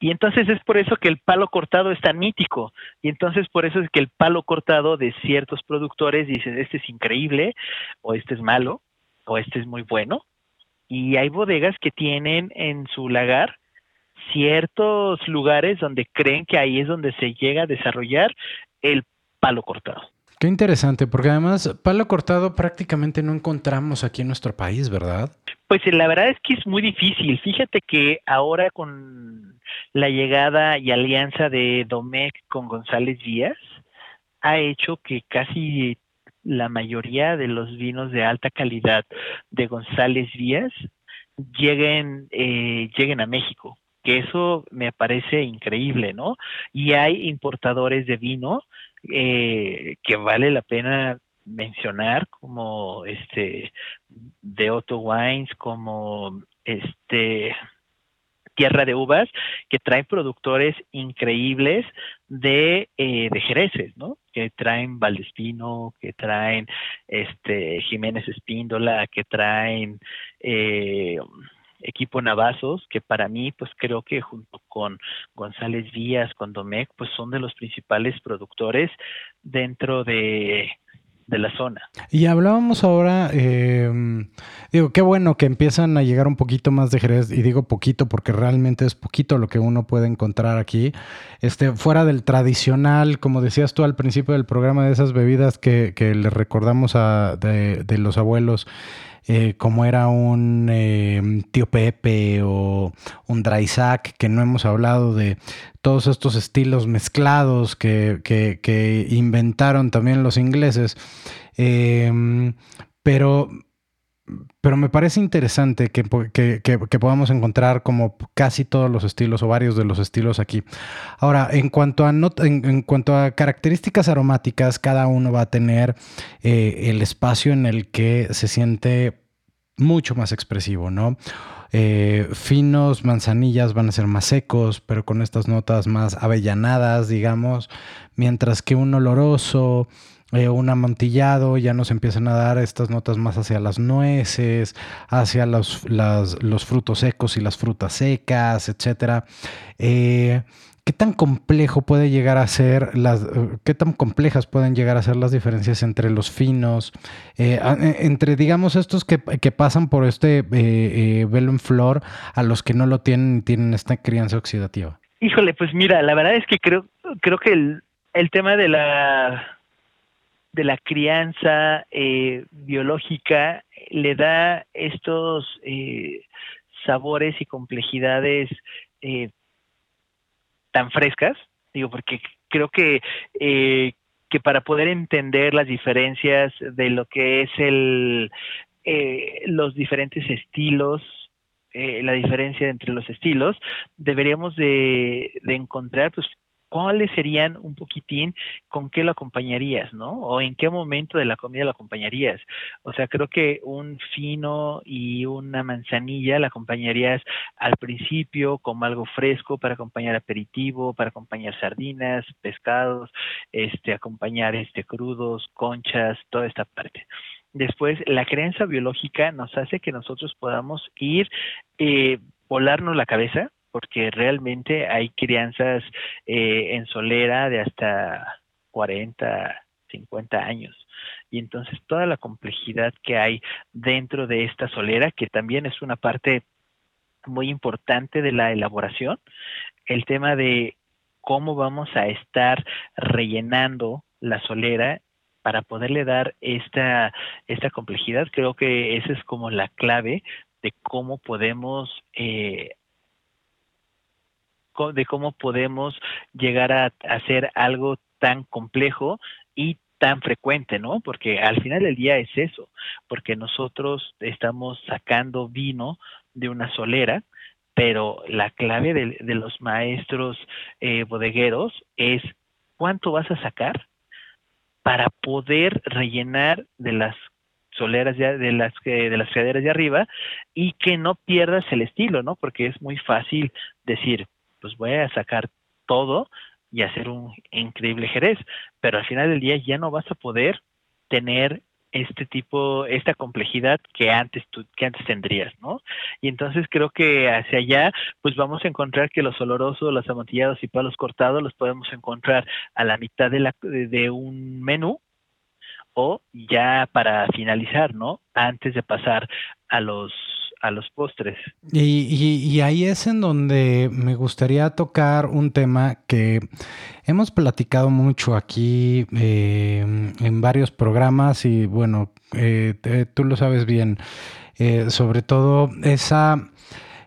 Speaker 3: Y entonces es por eso que el palo cortado es tan mítico. Y entonces por eso es que el palo cortado de ciertos productores dicen, este es increíble, o este es malo, o este es muy bueno. Y hay bodegas que tienen en su lagar ciertos lugares donde creen que ahí es donde se llega a desarrollar el palo cortado.
Speaker 2: Qué interesante, porque además palo cortado prácticamente no encontramos aquí en nuestro país, ¿verdad?
Speaker 3: Pues la verdad es que es muy difícil. Fíjate que ahora con la llegada y alianza de Domecq con González Díaz, ha hecho que casi la mayoría de los vinos de alta calidad de González Díaz lleguen, eh, lleguen a México que eso me parece increíble, ¿no? Y hay importadores de vino eh, que vale la pena mencionar como este de Otto Wines como este Tierra de Uvas que traen productores increíbles de, eh, de jereces, ¿no? Que traen Valdespino, que traen este Jiménez Espíndola, que traen eh, equipo Navazos, que para mí, pues creo que junto con González Díaz, con Domecq, pues son de los principales productores dentro de, de la zona.
Speaker 2: Y hablábamos ahora, eh, digo, qué bueno que empiezan a llegar un poquito más de Jerez, y digo poquito porque realmente es poquito lo que uno puede encontrar aquí, este, fuera del tradicional, como decías tú al principio del programa, de esas bebidas que, que le recordamos a, de, de los abuelos. Eh, como era un eh, tío Pepe o un Drysack, que no hemos hablado de todos estos estilos mezclados que, que, inventaron también los ingleses. Em, pero pero me parece interesante que, que, podamos encontrar como casi todos los estilos o varios de los estilos aquí. Ahora, en cuanto a, en, cuanto a características aromáticas, cada uno va a tener eh, el espacio en el que se siente mucho más expresivo, ¿no? Eh, finos, manzanillas van a ser más secos, pero con estas notas más avellanadas, digamos, mientras que un oloroso, eh, un amontillado, ya nos empiezan a dar estas notas más hacia las nueces, hacia los, los frutos secos y las frutas secas, etc. Eh, ¿Qué tan complejo puede llegar a ser las, qué tan complejas pueden llegar a ser las diferencias entre los finos, eh, entre digamos estos que, pasan por este velo en flor a los que no lo tienen y tienen esta crianza oxidativa?
Speaker 3: Híjole, pues mira, la verdad es que creo, creo que el, el tema de la de la crianza eh, biológica le da estos eh, sabores y complejidades eh, tan frescas, digo, porque creo que, que para poder entender las diferencias de lo que es el, los diferentes estilos la diferencia entre los estilos, deberíamos de, de encontrar pues ¿cuáles serían un poquitín con qué lo acompañarías, no? O en qué momento de la comida lo acompañarías. O sea, creo que un fino y una manzanilla la acompañarías al principio como algo fresco para acompañar aperitivo, para acompañar sardinas, pescados, este, acompañar este crudos, conchas, toda esta parte. Después, la creencia biológica nos hace que nosotros podamos ir eh, volarnos la cabeza porque realmente hay crianzas eh, en solera de hasta 40, 50 años. Y entonces toda la complejidad que hay dentro de esta solera, que también es una parte muy importante de la elaboración, el tema de cómo vamos a estar rellenando la solera para poderle dar esta, esta complejidad, creo que esa es como la clave de cómo podemos eh, de cómo podemos llegar a hacer algo tan complejo y tan frecuente, ¿no? Porque al final del día es eso, porque nosotros estamos sacando vino de una solera, pero la clave de, los maestros eh, bodegueros es cuánto vas a sacar para poder rellenar de las soleras de las de las caderas de arriba y que no pierdas el estilo, ¿no? Porque es muy fácil decir, pues voy a sacar todo y hacer un increíble Jerez, pero al final del día ya no vas a poder tener este tipo, esta complejidad que antes tú, que antes tendrías, ¿no? Y entonces creo que hacia allá, pues vamos a encontrar que los olorosos, los amontillados y palos cortados los podemos encontrar a la mitad de, la, de un menú o ya para finalizar, ¿no? Antes de pasar a los a los postres.
Speaker 2: Y, ahí es en donde me gustaría tocar un tema que hemos platicado mucho aquí eh, en varios programas y bueno, eh, tú lo sabes bien, eh, sobre todo esa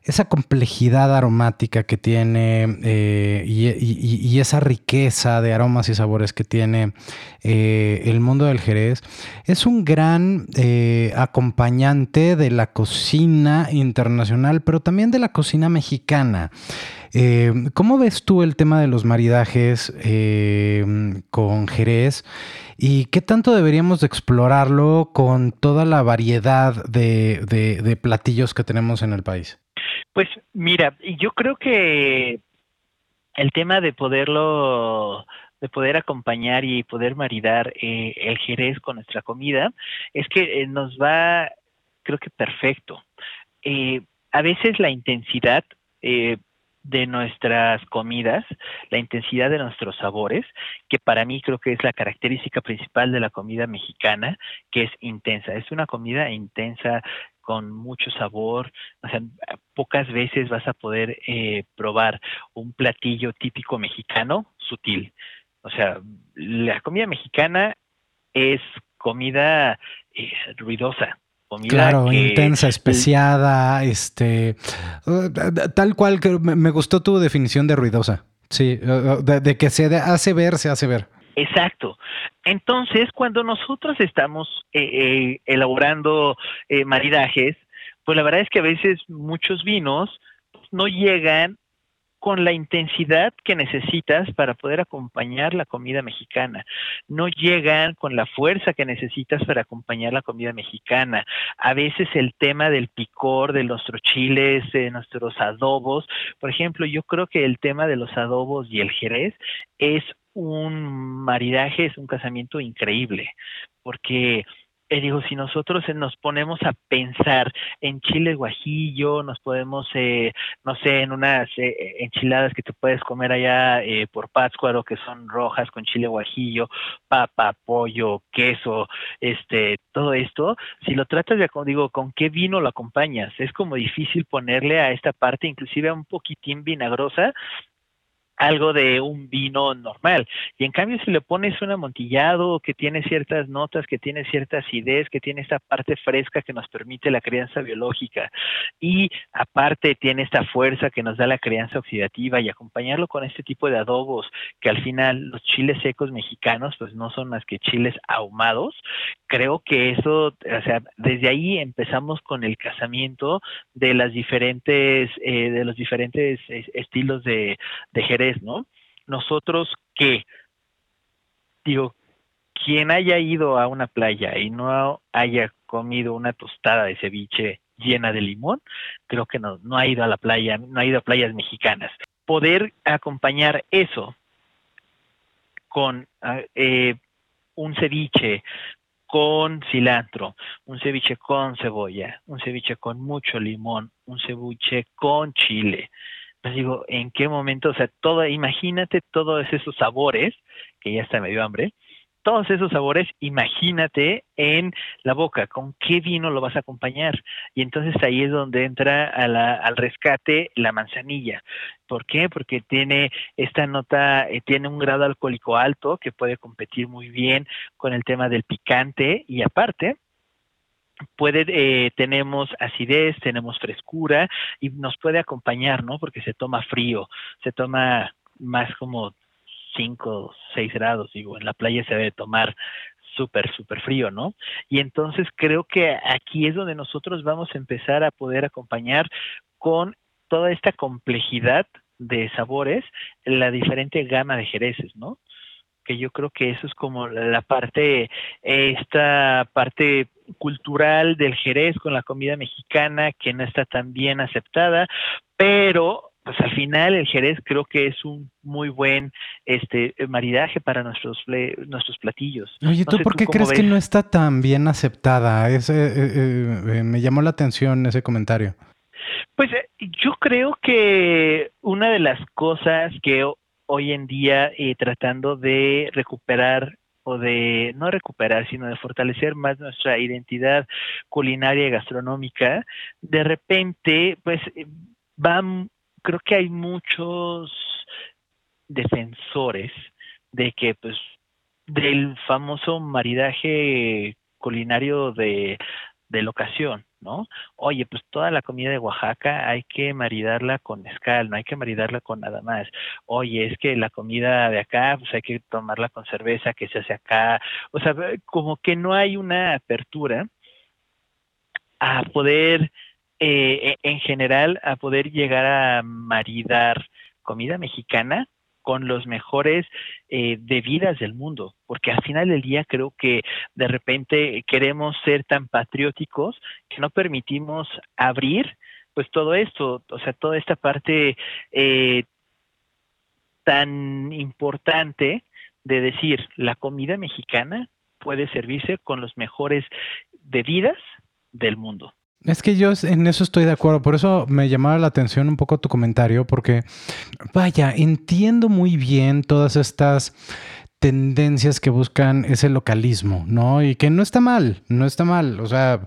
Speaker 2: esa complejidad aromática que tiene eh, y, esa riqueza de aromas y sabores que tiene eh, el mundo del Jerez es un gran eh, acompañante de la cocina internacional, pero también de la cocina mexicana. ¿Cómo ves tú el tema de los maridajes con Jerez? ¿Y qué tanto deberíamos explorarlo con toda la variedad de platillos que tenemos en el país?
Speaker 3: Pues mira, yo creo que el tema de poderlo de poder acompañar y poder maridar eh, el jerez con nuestra comida es que eh, nos va creo que perfecto eh, a veces la intensidad de nuestras comidas, la intensidad de nuestros sabores, que para mí creo que es la característica principal de la comida mexicana, que es intensa. Es una comida intensa con mucho sabor. O sea, pocas veces vas a poder eh, probar un platillo típico mexicano sutil. O sea, la comida mexicana es comida eh, ruidosa,
Speaker 2: claro, intensa, especiada, este, tal cual que me gustó tu definición de ruidosa. Sí, de, que se hace ver, se hace ver.
Speaker 3: Exacto. Entonces, cuando nosotros estamos eh, eh, elaborando eh, maridajes, pues la verdad es que a veces muchos vinos no llegan con la intensidad que necesitas para poder acompañar la comida mexicana. No llegan con la fuerza que necesitas para acompañar la comida mexicana. A veces el tema del picor de nuestros chiles, de nuestros adobos, por ejemplo, yo creo que el tema de los adobos y el jerez es un maridaje, es un casamiento increíble, porque eh, digo, si nosotros eh, nos ponemos a pensar en chile guajillo, nos podemos, eh, no sé, en unas enchiladas que te puedes comer allá por Pátzcuaro, que son rojas con chile guajillo, papa, pollo, queso, este, todo esto, si lo tratas de, digo, ¿con qué vino lo acompañas? Es como difícil ponerle a esta parte, inclusive un poquitín vinagrosa, algo de un vino normal. Y en cambio, si le pones un amontillado que tiene ciertas notas, que tiene cierta acidez, que tiene esta parte fresca que nos permite la crianza biológica y aparte tiene esta fuerza que nos da la crianza oxidativa y acompañarlo con este tipo de adobos que al final los chiles secos mexicanos pues no son más que chiles ahumados, creo que eso, o sea, desde ahí empezamos con el casamiento de las diferentes, eh, de los diferentes eh, estilos de, de Jerez ¿no? Nosotros que, digo, quien haya ido a una playa y no haya comido una tostada de ceviche llena de limón, creo que no, no ha ido a la playa, no ha ido a playas mexicanas. Poder acompañar eso con ah, eh, un ceviche con cilantro, un ceviche con cebolla, un ceviche con mucho limón, un ceviche con chile, pues digo, ¿en qué momento? O sea, todo, imagínate todos esos sabores, que ya está medio hambre, todos esos sabores, imagínate en la boca, con qué vino lo vas a acompañar. Y entonces ahí es donde entra al rescate la manzanilla. ¿Por qué? Porque tiene esta nota, eh, tiene un grado alcohólico alto que puede competir muy bien con el tema del picante y aparte, puede eh, tenemos acidez, tenemos frescura y nos puede acompañar, ¿no? Porque se toma frío, se toma más como 5, 6 grados, digo, en la playa se debe tomar súper, súper frío, ¿no? Y entonces creo que aquí es donde nosotros vamos a empezar a poder acompañar con toda esta complejidad de sabores la diferente gama de jereces, ¿no? Que yo creo que eso es como la parte, esta parte cultural del Jerez con la comida mexicana que no está tan bien aceptada, pero pues al final el Jerez creo que es un muy buen este maridaje para nuestros nuestros platillos.
Speaker 2: Oye, ¿tú por qué crees que no está tan bien aceptada? Ese, eh, eh, eh, me llamó la atención ese comentario.
Speaker 3: Pues yo creo que una de las cosas que hoy en día tratando de recuperar o de no recuperar, sino de fortalecer más nuestra identidad culinaria y gastronómica, de repente, pues van, creo que hay muchos defensores de que, pues, del famoso maridaje culinario de, de ocasión, ¿no? Oye, pues toda la comida de Oaxaca hay que maridarla con mezcal, no hay que maridarla con nada más. Oye, es que la comida de acá, pues hay que tomarla con cerveza que se hace acá. O sea, como que no hay una apertura a poder, eh, en general, a poder llegar a maridar comida mexicana con los mejores eh, bebidas del mundo, porque al final del día creo que de repente queremos ser tan patrióticos que no permitimos abrir pues todo esto, o sea, toda esta parte eh, tan importante de decir, la comida mexicana puede servirse con los mejores bebidas del mundo.
Speaker 2: Es que yo en eso estoy de acuerdo, por eso me llamaba la atención un poco tu comentario, porque vaya, entiendo muy bien todas estas tendencias que buscan ese localismo, ¿no? Y que no está mal, no está mal. O sea,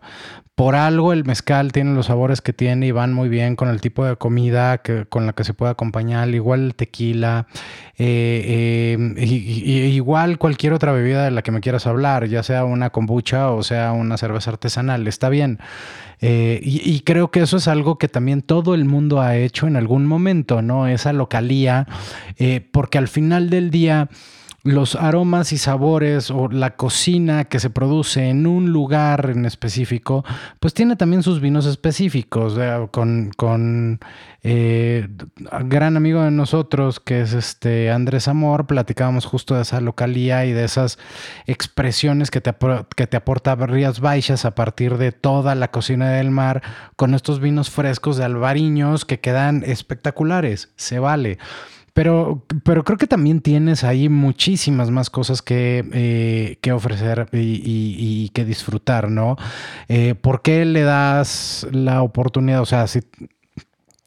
Speaker 2: por algo el mezcal tiene los sabores que tiene y van muy bien con el tipo de comida que, con la que se puede acompañar, igual el tequila, eh, eh, igual cualquier otra bebida de la que me quieras hablar, ya sea una kombucha o sea una cerveza artesanal, está bien. Eh, y, creo que eso es algo que también todo el mundo ha hecho en algún momento, ¿no? Esa localía, porque al final del día los aromas y sabores o la cocina que se produce en un lugar en específico, pues tiene también sus vinos específicos. con, con eh, gran amigo de nosotros, que es este Andrés Amor, platicábamos justo de esa localía y de esas expresiones que te, que te aporta Rías Baixas a partir de toda la cocina del mar, con estos vinos frescos de albariños que quedan espectaculares. Se vale. Pero, pero creo que también tienes ahí muchísimas más cosas que, eh, que ofrecer y, que disfrutar, ¿no? Eh, ¿Por qué le das la oportunidad? O sea, si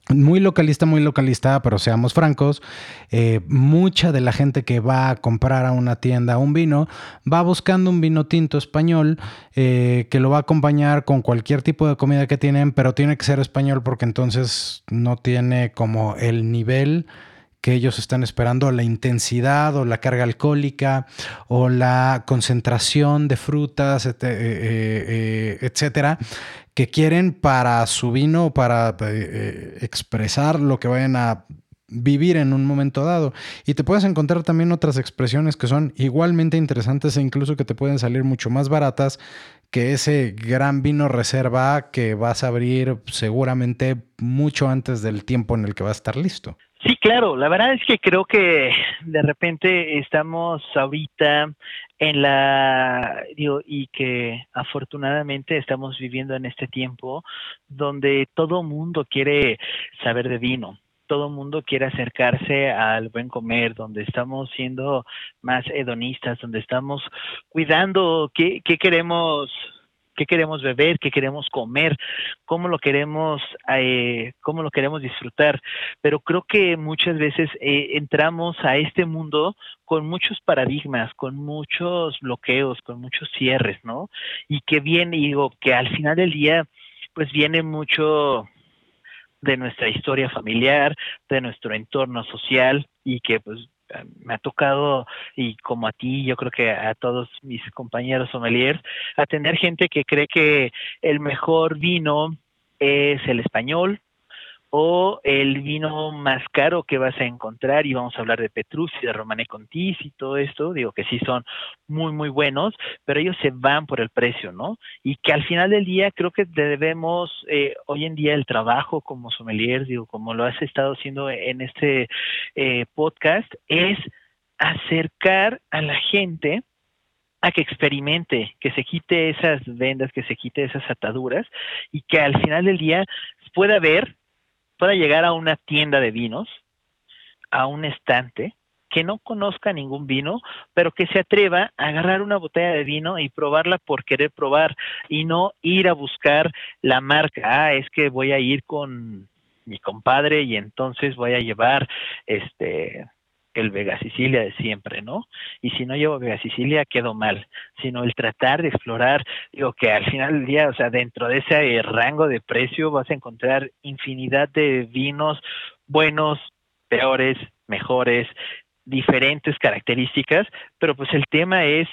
Speaker 2: muy localista, muy localista, pero seamos francos, eh, mucha de la gente que va a comprar a una tienda un vino va buscando un vino tinto español que lo va a acompañar con cualquier tipo de comida que tienen, pero tiene que ser español porque entonces no tiene como el nivel que ellos están esperando, la intensidad o la carga alcohólica o la concentración de frutas, eh, eh, eh, etcétera, que quieren para su vino, para expresar lo que vayan a vivir en un momento dado. Y te puedes encontrar también otras expresiones que son igualmente interesantes e incluso que te pueden salir mucho más baratas que ese gran vino reserva que vas a abrir seguramente mucho antes del tiempo en el que va a estar listo.
Speaker 3: Sí, claro, la verdad es que creo que de repente estamos ahorita en la, digo, y que afortunadamente estamos viviendo en este tiempo donde todo mundo quiere saber de vino, todo mundo quiere acercarse al buen comer, donde estamos siendo más hedonistas, donde estamos cuidando qué, qué queremos qué queremos beber, qué queremos comer, cómo lo queremos, eh, cómo lo queremos disfrutar. Pero creo que muchas veces eh, entramos a este mundo con muchos paradigmas, con muchos bloqueos, con muchos cierres, ¿no? Y que viene, digo, que al final del día, pues viene mucho de nuestra historia familiar, de nuestro entorno social y que pues me ha tocado, y como a ti, yo creo que a todos mis compañeros sommeliers, atender gente que cree que el mejor vino es el español, o el vino más caro que vas a encontrar, y vamos a hablar de Petrus y de Romane Contis y todo esto, digo que sí son muy, muy buenos, pero ellos se van por el precio, ¿no? Y que al final del día creo que debemos, eh, hoy en día el trabajo como sommelier, digo, como lo has estado haciendo en este eh, podcast, es acercar a la gente a que experimente, que se quite esas vendas, que se quite esas ataduras y que al final del día pueda ver pueda llegar a una tienda de vinos, a un estante, que no conozca ningún vino, pero que se atreva a agarrar una botella de vino y probarla por querer probar y no ir a buscar la marca. Ah, es que voy a ir con mi compadre y entonces voy a llevar este el Vega Sicilia de siempre, ¿no? Y si no llevo Vega Sicilia, quedo mal, sino el tratar de explorar, digo que al final del día, o sea, dentro de ese rango de precio vas a encontrar infinidad de vinos buenos, peores, mejores, diferentes características, pero pues el tema es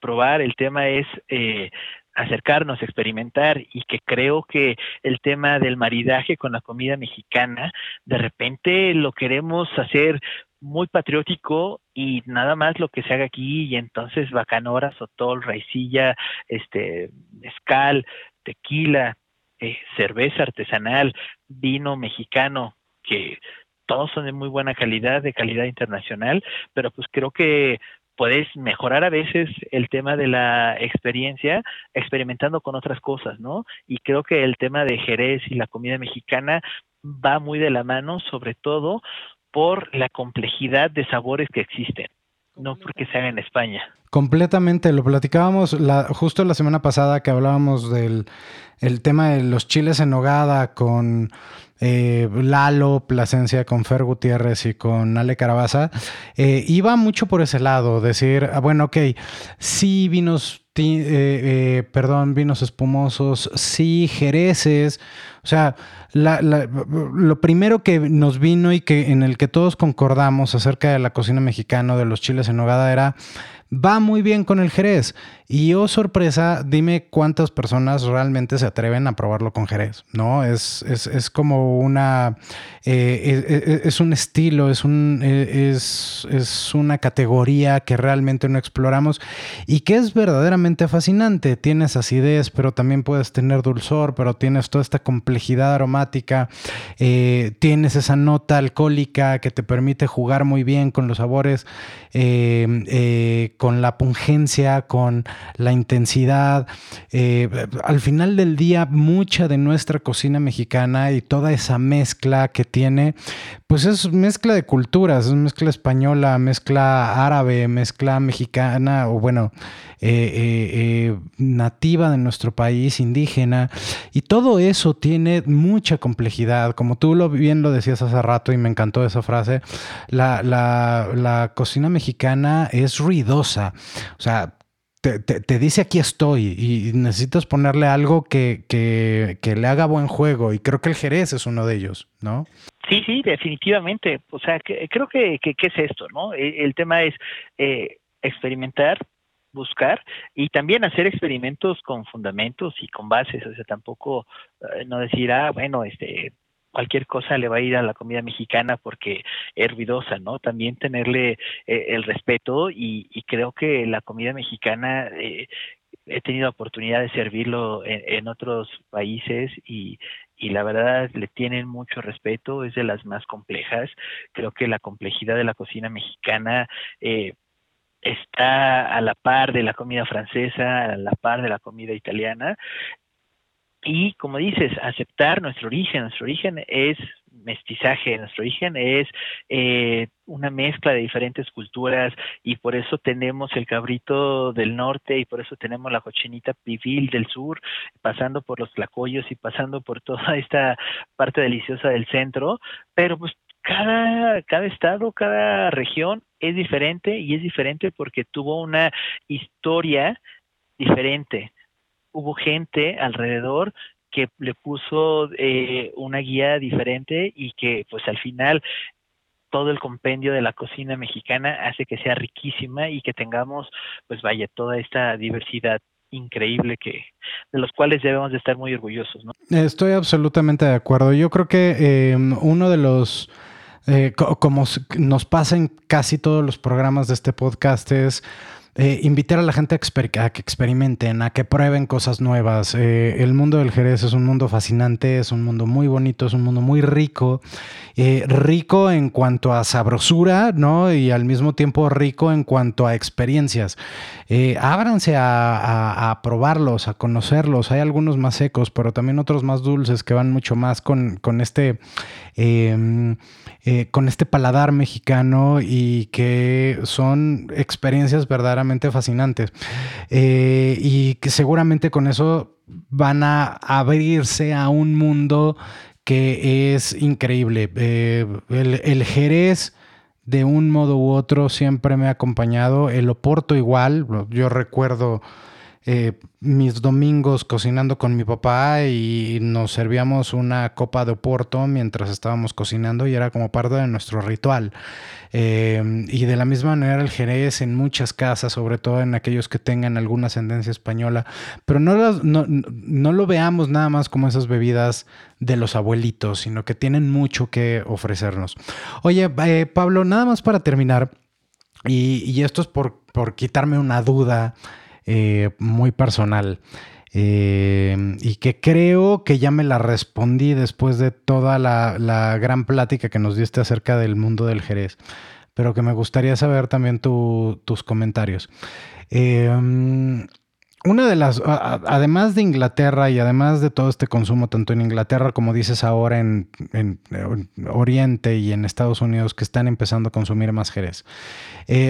Speaker 3: probar, el tema es eh, acercarnos, experimentar y que creo que el tema del maridaje con la comida mexicana, de repente lo queremos hacer muy patriótico y nada más lo que se haga aquí y entonces bacanora, sotol, raicilla, este, mezcal, tequila, eh, cerveza artesanal, vino mexicano, que todos son de muy buena calidad, de calidad internacional, pero pues creo que puedes mejorar a veces el tema de la experiencia experimentando con otras cosas, ¿no? Y creo que el tema de Jerez y la comida mexicana va muy de la mano, sobre todo por la complejidad de sabores que existen, no porque se haga en España.
Speaker 2: Completamente, lo platicábamos la, justo la semana pasada que hablábamos del el tema de los chiles en nogada con eh, Lalo Plasencia, con Fer Gutiérrez y con Ale Carabaza, eh, iba mucho por ese lado, decir, ah, bueno, ok, sí vinos, eh, perdón, vinos espumosos, sí jereces, o sea, lo primero que nos vino y que en el que todos concordamos acerca de la cocina mexicana, de los chiles en nogada, era va muy bien con el Jerez. Y oh sorpresa, dime cuántas personas realmente se atreven a probarlo con Jerez, ¿no? Es, es, como una, eh, es, un estilo, es, un, es, es una categoría que realmente no exploramos y que es verdaderamente fascinante. Tienes acidez, pero también puedes tener dulzor, pero tienes toda esta complejidad aromática, eh, tienes esa nota alcohólica que te permite jugar muy bien con los sabores, eh, con la pungencia, con la intensidad. Eh, al final del día, mucha de nuestra cocina mexicana y toda esa mezcla que tiene, pues es mezcla de culturas, es mezcla española, mezcla árabe, mezcla mexicana, o bueno, eh, eh, nativa de nuestro país, indígena. Y todo eso tiene mucha complejidad. Como tú lo, bien lo decías hace rato y me encantó esa frase, la, la cocina mexicana es ruidosa. O sea, te, dice aquí estoy y necesitas ponerle algo que, que, le haga buen juego y creo que el Jerez es uno de ellos, ¿no?
Speaker 3: Sí, sí, definitivamente. O sea, que, creo que, que, es esto, ¿no? E, el, tema es eh, experimentar, buscar y también hacer experimentos con fundamentos y con bases, o sea, tampoco eh, no decir, ah, bueno, este, cualquier cosa le va a ir a la comida mexicana porque es ruidosa, ¿no? También tenerle eh, el respeto y, creo que la comida mexicana eh, he tenido oportunidad de servirlo en, otros países y, y la verdad le tienen mucho respeto, es de las más complejas. Creo que la complejidad de la cocina mexicana eh, está a la par de la comida francesa, a la par de la comida italiana y como dices, aceptar nuestro origen. Nuestro origen es mestizaje, nuestro origen es eh, una mezcla de diferentes culturas y por eso tenemos el cabrito del norte y por eso tenemos la cochinita pibil del sur, pasando por los tlacoyos y pasando por toda esta parte deliciosa del centro, pero pues cada, cada estado, cada región es diferente y es diferente porque tuvo una historia diferente hubo gente alrededor que le puso eh, una guía diferente y que pues al final todo el compendio de la cocina mexicana hace que sea riquísima y que tengamos pues vaya toda esta diversidad increíble que de los cuales debemos de estar muy orgullosos ¿no?
Speaker 2: estoy absolutamente de acuerdo yo creo que em, uno de los eh, como nos pasa en casi todos los programas de este podcast es eh, invitar a la gente a, que experimenten, a que prueben cosas nuevas. Eh, el mundo del Jerez es un mundo fascinante, es un mundo muy bonito, es un mundo muy rico, eh, rico en cuanto a sabrosura, ¿no? Y al mismo tiempo rico en cuanto a experiencias. ábranse a, probarlos, a conocerlos. Hay algunos más secos, pero también otros más dulces que van mucho más con, con este Em, con este paladar mexicano y que son experiencias verdaderamente fascinantes. Eh, y que seguramente con eso van a abrirse a un mundo que es increíble. Eh, el, Jerez de un modo u otro siempre me ha acompañado. El Oporto igual, yo recuerdo eh, mis domingos cocinando con mi papá y nos servíamos una copa de Oporto mientras estábamos cocinando y era como parte de nuestro ritual. Eh, y de la misma manera el Jerez en muchas casas, sobre todo en aquellos que tengan alguna ascendencia española, pero no, no, lo veamos nada más como esas bebidas de los abuelitos, sino que tienen mucho que ofrecernos. Oye, eh, Pablo, nada más para terminar, y, esto es por, por quitarme una duda eh, muy personal. Eh, y que creo que ya me la respondí después de toda la, gran plática que nos diste acerca del mundo del Jerez, pero que me gustaría saber también tus comentarios. Eh, una de las, además de Inglaterra y además de todo este consumo, tanto en Inglaterra como dices ahora en, en, Oriente y en Estados Unidos, que están empezando a consumir más Jerez,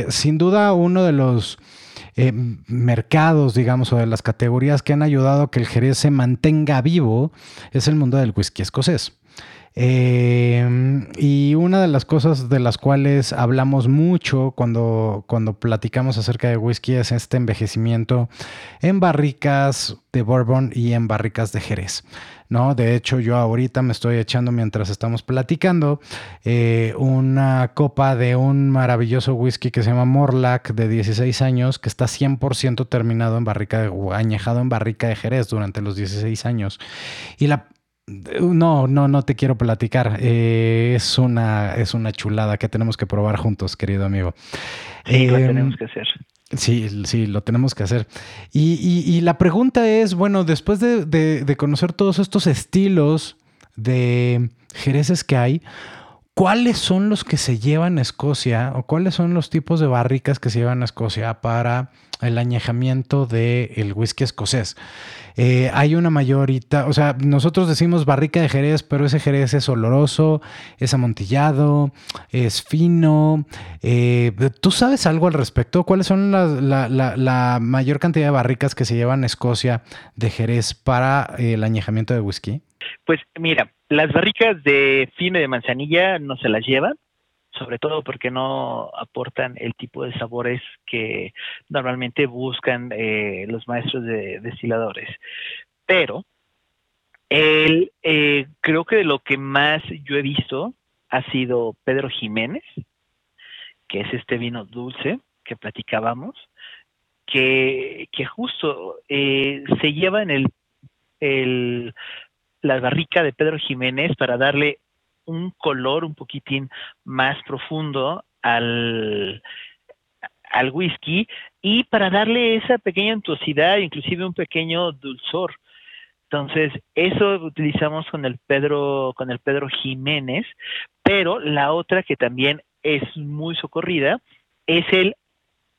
Speaker 2: sin duda uno de los eh, mercados, digamos, o de las categorías que han ayudado a que el Jerez se mantenga vivo es el mundo del whisky escocés. Eh, y una de las cosas de las cuales hablamos mucho cuando, cuando platicamos acerca de whisky es este envejecimiento en barricas de bourbon y en barricas de jerez. ¿no? De hecho, yo ahorita me estoy echando mientras estamos platicando eh, una copa de un maravilloso whisky que se llama Morlac de 16 años, que está 100% terminado en barrica de, añejado en barrica de Jerez durante los 16 años. Y la no, no, no te quiero platicar. Eh, es, una, es una chulada que tenemos que probar juntos, querido amigo.
Speaker 3: Sí, lo em, tenemos que hacer.
Speaker 2: Sí, sí, lo tenemos que hacer. Y, la pregunta es, bueno, después de, conocer todos estos estilos de jereces que hay, ¿cuáles son los que se llevan a Escocia o cuáles son los tipos de barricas que se llevan a Escocia para el añejamiento del whisky escocés? Eh, hay una mayorita, o sea, nosotros decimos barrica de Jerez, pero ese Jerez es oloroso, es amontillado, es fino. Eh, ¿Tú sabes algo al respecto? ¿Cuáles son la, mayor cantidad de barricas que se llevan a Escocia de Jerez para el añejamiento de whisky?
Speaker 3: Pues mira, las barricas de fino de manzanilla no se las llevan sobre todo porque no aportan el tipo de sabores que normalmente buscan eh, los maestros de destiladores. Pero el, eh, creo que de lo que más yo he visto ha sido Pedro Jiménez, que es este vino dulce que platicábamos, que, que justo eh, se lleva en el, el, la barrica de Pedro Jiménez para darle un color un poquitín más profundo al, al whisky y para darle esa pequeña untuosidad, inclusive un pequeño dulzor. Entonces, eso utilizamos con el Pedro, con el Pedro Jiménez, pero la otra que también es muy socorrida es el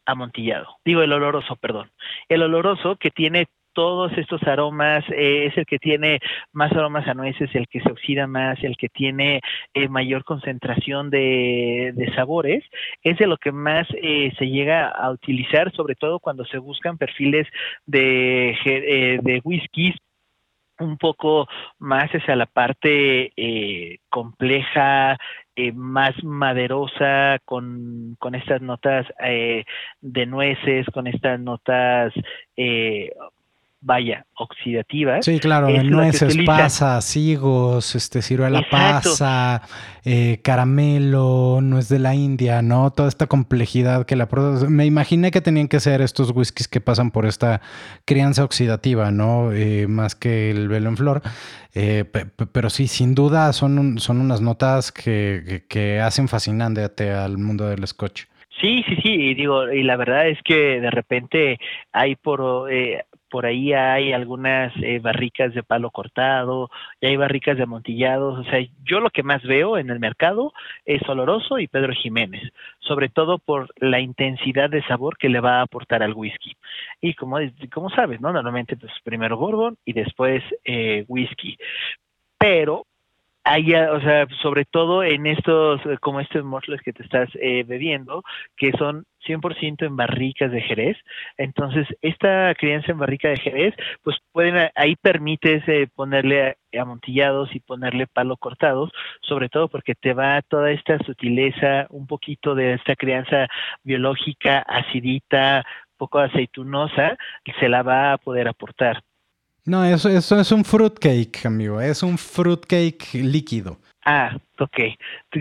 Speaker 3: amontillado, digo el oloroso, perdón. El oloroso que tiene todos estos aromas, eh, es el que tiene más aromas a nueces, el que se oxida más, el que tiene eh, mayor concentración de, sabores, es de lo que más eh, se llega a utilizar, sobre todo cuando se buscan perfiles de, de whiskies un poco más hacia la parte compleja, más maderosa, con, con estas notas de nueces, con estas notas vaya, oxidativas.
Speaker 2: Sí, claro, nueces, pasas, higos, este, ciruela pasa, eh, caramelo, nuez de la India, ¿no? Toda esta complejidad que la Me imaginé que tenían que ser estos whiskies que pasan por esta crianza oxidativa, ¿no? Eh, más que el velo en flor. Eh, pero sí, sin duda son, son unas notas que, que, hacen fascinante al mundo del scotch.
Speaker 3: Sí, sí, sí, y digo, y la verdad es que de repente hay por eh, por ahí hay algunas eh, barricas de palo cortado, y hay barricas de amontillados, o sea, yo lo que más veo en el mercado es Oloroso y Pedro Jiménez, sobre todo por la intensidad de sabor que le va a aportar al whisky. Y como, como sabes, ¿no? Normalmente pues primero bourbon y después eh, whisky. Pero haya, o sea, sobre todo en estos, eh, como estos muslos que te estás eh, bebiendo, que son 100% en barricas de Jerez. Entonces, esta crianza en barrica de Jerez, pues pueden, ahí permites eh, ponerle amontillados y ponerle palo cortados, sobre todo porque te va toda esta sutileza, un poquito de esta crianza biológica, acidita, poco aceitunosa, se la va a poder aportar.
Speaker 2: No, eso, eso es un fruitcake, amigo. Es un fruitcake líquido.
Speaker 3: Ah, ok.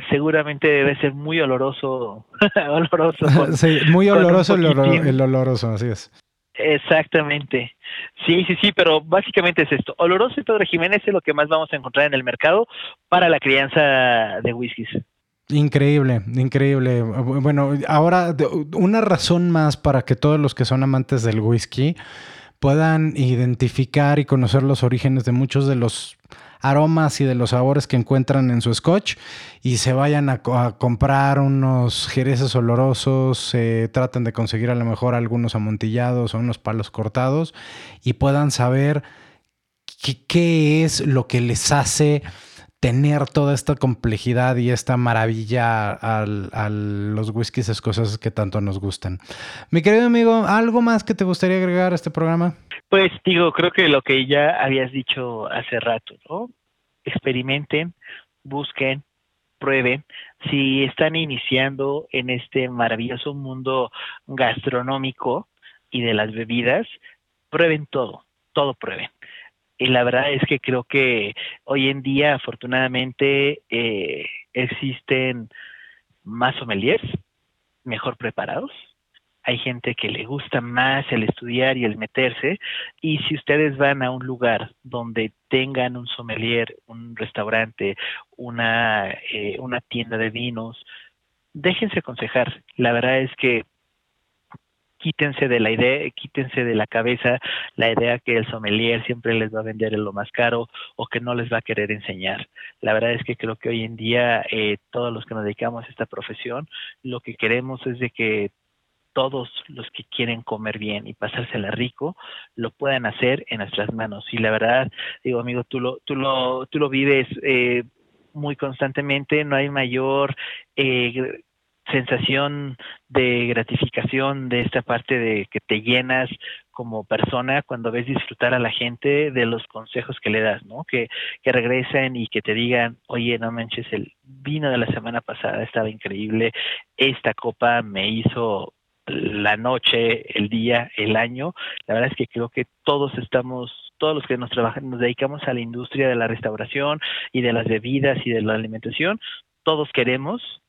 Speaker 3: Seguramente debe ser muy oloroso. oloroso.
Speaker 2: sí, muy oloroso el, el, oloroso, así es.
Speaker 3: Exactamente. Sí, sí, sí, pero básicamente es esto. Oloroso y Pedro Jiménez es lo que más vamos a encontrar en el mercado para la crianza de whiskies.
Speaker 2: Increíble, increíble. Bueno, ahora una razón más para que todos los que son amantes del whisky puedan identificar y conocer los orígenes de muchos de los aromas y de los sabores que encuentran en su scotch y se vayan a, comprar unos jereces olorosos, traten de conseguir a lo mejor algunos amontillados o unos palos cortados y puedan saber qué es lo que les hace tener toda esta complejidad y esta maravilla a los whiskies escoceses que tanto nos gustan. Mi querido amigo, ¿algo más que te gustaría agregar a este programa?
Speaker 3: Pues digo, creo que lo que ya habías dicho hace rato, ¿no? Experimenten, busquen, prueben. Si están iniciando en este maravilloso mundo gastronómico y de las bebidas, prueben todo, todo prueben y la verdad es que creo que hoy en día afortunadamente eh, existen más sommeliers mejor preparados hay gente que le gusta más el estudiar y el meterse y si ustedes van a un lugar donde tengan un sommelier, un restaurante, una, eh, una tienda de vinos, déjense aconsejar. La verdad es que quítense de la idea, quítense de la cabeza la idea que el sommelier siempre les va a vender en lo más caro o que no les va a querer enseñar. La verdad es que creo que hoy en día eh, todos los que nos dedicamos a esta profesión, lo que queremos es de que todos los que quieren comer bien y pasársela rico lo puedan hacer en nuestras manos. Y la verdad, digo amigo, tú lo, tú lo, tú lo vives eh, muy constantemente, no hay mayor eh, sensación de gratificación de esta parte de que te llenas como persona cuando ves disfrutar a la gente de los consejos que le das, ¿no? Que, que regresen y que te digan, oye, no manches, el vino de la semana pasada estaba increíble, esta copa me hizo la noche, el día, el año. La verdad es que creo que todos estamos todos los que nos trabajan, nos dedicamos a la industria de la restauración y de las bebidas y de la alimentación, todos queremos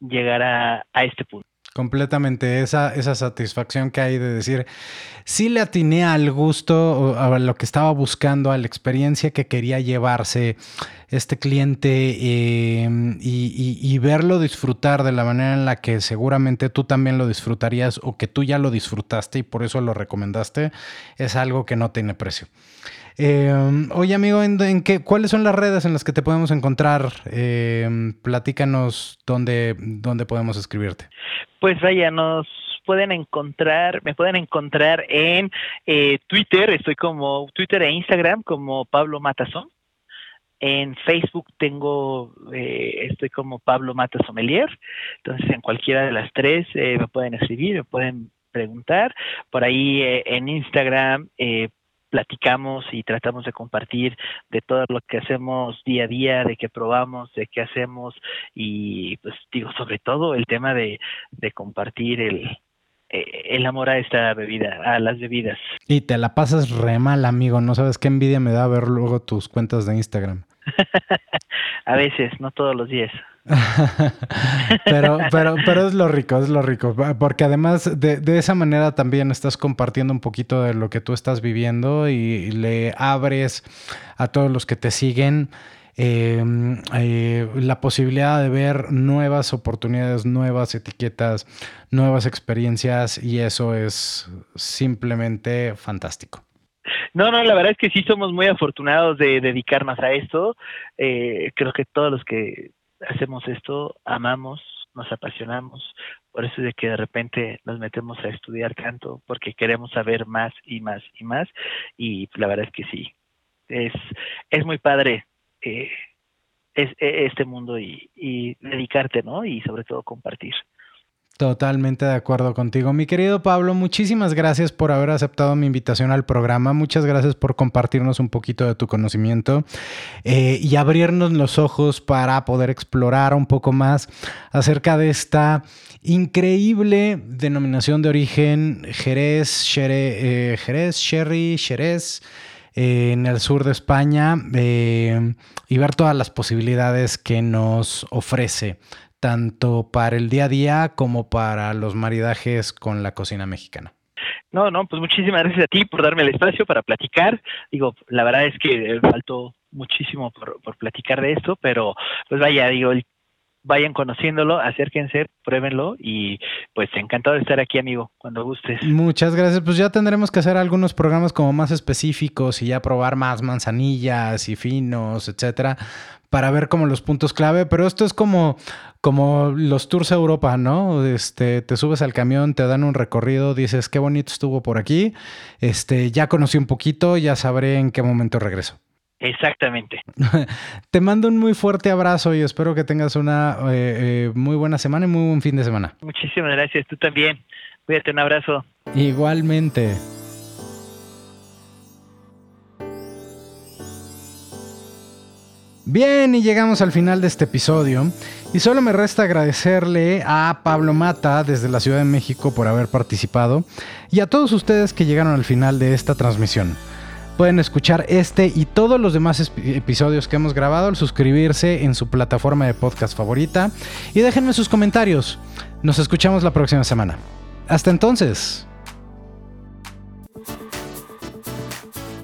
Speaker 3: llegar a, este punto.
Speaker 2: Completamente, esa, esa satisfacción que hay de decir, sí le atiné al gusto, a lo que estaba buscando, a la experiencia que quería llevarse este cliente em, y, verlo disfrutar de la manera en la que seguramente tú también lo disfrutarías o que tú ya lo disfrutaste y por eso lo recomendaste, es algo que no tiene precio. Eh, oye, amigo, ¿en, qué, ¿cuáles son las redes en las que te podemos encontrar? Eh, platícanos dónde, dónde podemos escribirte.
Speaker 3: Pues vaya, nos pueden encontrar, me pueden encontrar en eh, Twitter, estoy como Twitter e Instagram como Pablo Matazón. En Facebook tengo, eh, estoy como Pablo Mata Sommelier. Entonces, en cualquiera de las tres eh, me pueden escribir, me pueden preguntar. Por ahí en Instagram platicamos y tratamos de compartir de todo lo que hacemos día a día, de qué probamos, de qué hacemos y pues digo, sobre todo el tema de, de compartir el, eh, el amor a esta bebida, a las bebidas.
Speaker 2: Y te la pasas re mal, amigo, no sabes qué envidia me da ver luego tus cuentas de Instagram.
Speaker 3: a veces, no todos los días.
Speaker 2: pero, pero, pero es lo rico, es lo rico, porque además de, de, esa manera también estás compartiendo un poquito de lo que tú estás viviendo y le abres a todos los que te siguen em, eh, la posibilidad de ver nuevas oportunidades, nuevas etiquetas, nuevas experiencias y eso es simplemente fantástico.
Speaker 3: No, no, la verdad es que sí somos muy afortunados de dedicarnos a esto. Eh, creo que todos los que hacemos esto, amamos, nos apasionamos, por eso es de que de repente nos metemos a estudiar canto, porque queremos saber más y más y más, y la verdad es que sí, es, es muy padre eh, es, e, este mundo y, y dedicarte, ¿no? Y sobre todo compartir.
Speaker 2: Totalmente de acuerdo contigo. Mi querido Pablo, muchísimas gracias por haber aceptado mi invitación al programa. Muchas gracias por compartirnos un poquito de tu conocimiento eh, y abrirnos los ojos para poder explorar un poco más acerca de esta increíble denominación de origen Jerez, eh, Jerez, Sherry, Jerez. Eh, en el sur de España y ver todas las posibilidades que nos ofrece tanto para el día a día como para los maridajes con la cocina mexicana.
Speaker 3: No, no, pues muchísimas gracias a ti por darme el espacio para platicar. Digo, la verdad es que faltó muchísimo por, por platicar de esto, pero pues vaya, digo, el vayan conociéndolo, acérquense, pruébenlo y pues encantado de estar aquí, amigo, cuando gustes.
Speaker 2: Muchas gracias. Pues ya tendremos que hacer algunos programas como más específicos y ya probar más manzanillas y finos, etcétera, para ver como los puntos clave, pero esto es como como los tours a Europa, ¿no? Este, te subes al camión, te dan un recorrido, dices, qué bonito estuvo por aquí. Este, ya conocí un poquito, ya sabré en qué momento regreso.
Speaker 3: Exactamente.
Speaker 2: Te mando un muy fuerte abrazo y espero que tengas una eh, eh, muy buena semana y muy buen fin de semana.
Speaker 3: Muchísimas gracias, tú también. Cuídate, un abrazo.
Speaker 2: Igualmente. Bien, y llegamos al final de este episodio. Y solo me resta agradecerle a Pablo Mata desde la Ciudad de México por haber participado y a todos ustedes que llegaron al final de esta transmisión. Pueden escuchar este y todos los demás episodios que hemos grabado al suscribirse en su plataforma de podcast favorita y déjenme sus comentarios. Nos escuchamos la próxima semana. Hasta entonces.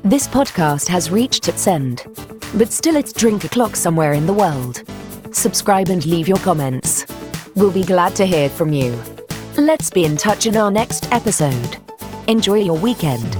Speaker 1: This podcast has reached its end, but still it's drink o'clock somewhere in the world. Subscribe and leave your comments. We'll be glad to hear from you. Let's be in touch in our next episode. Enjoy your weekend.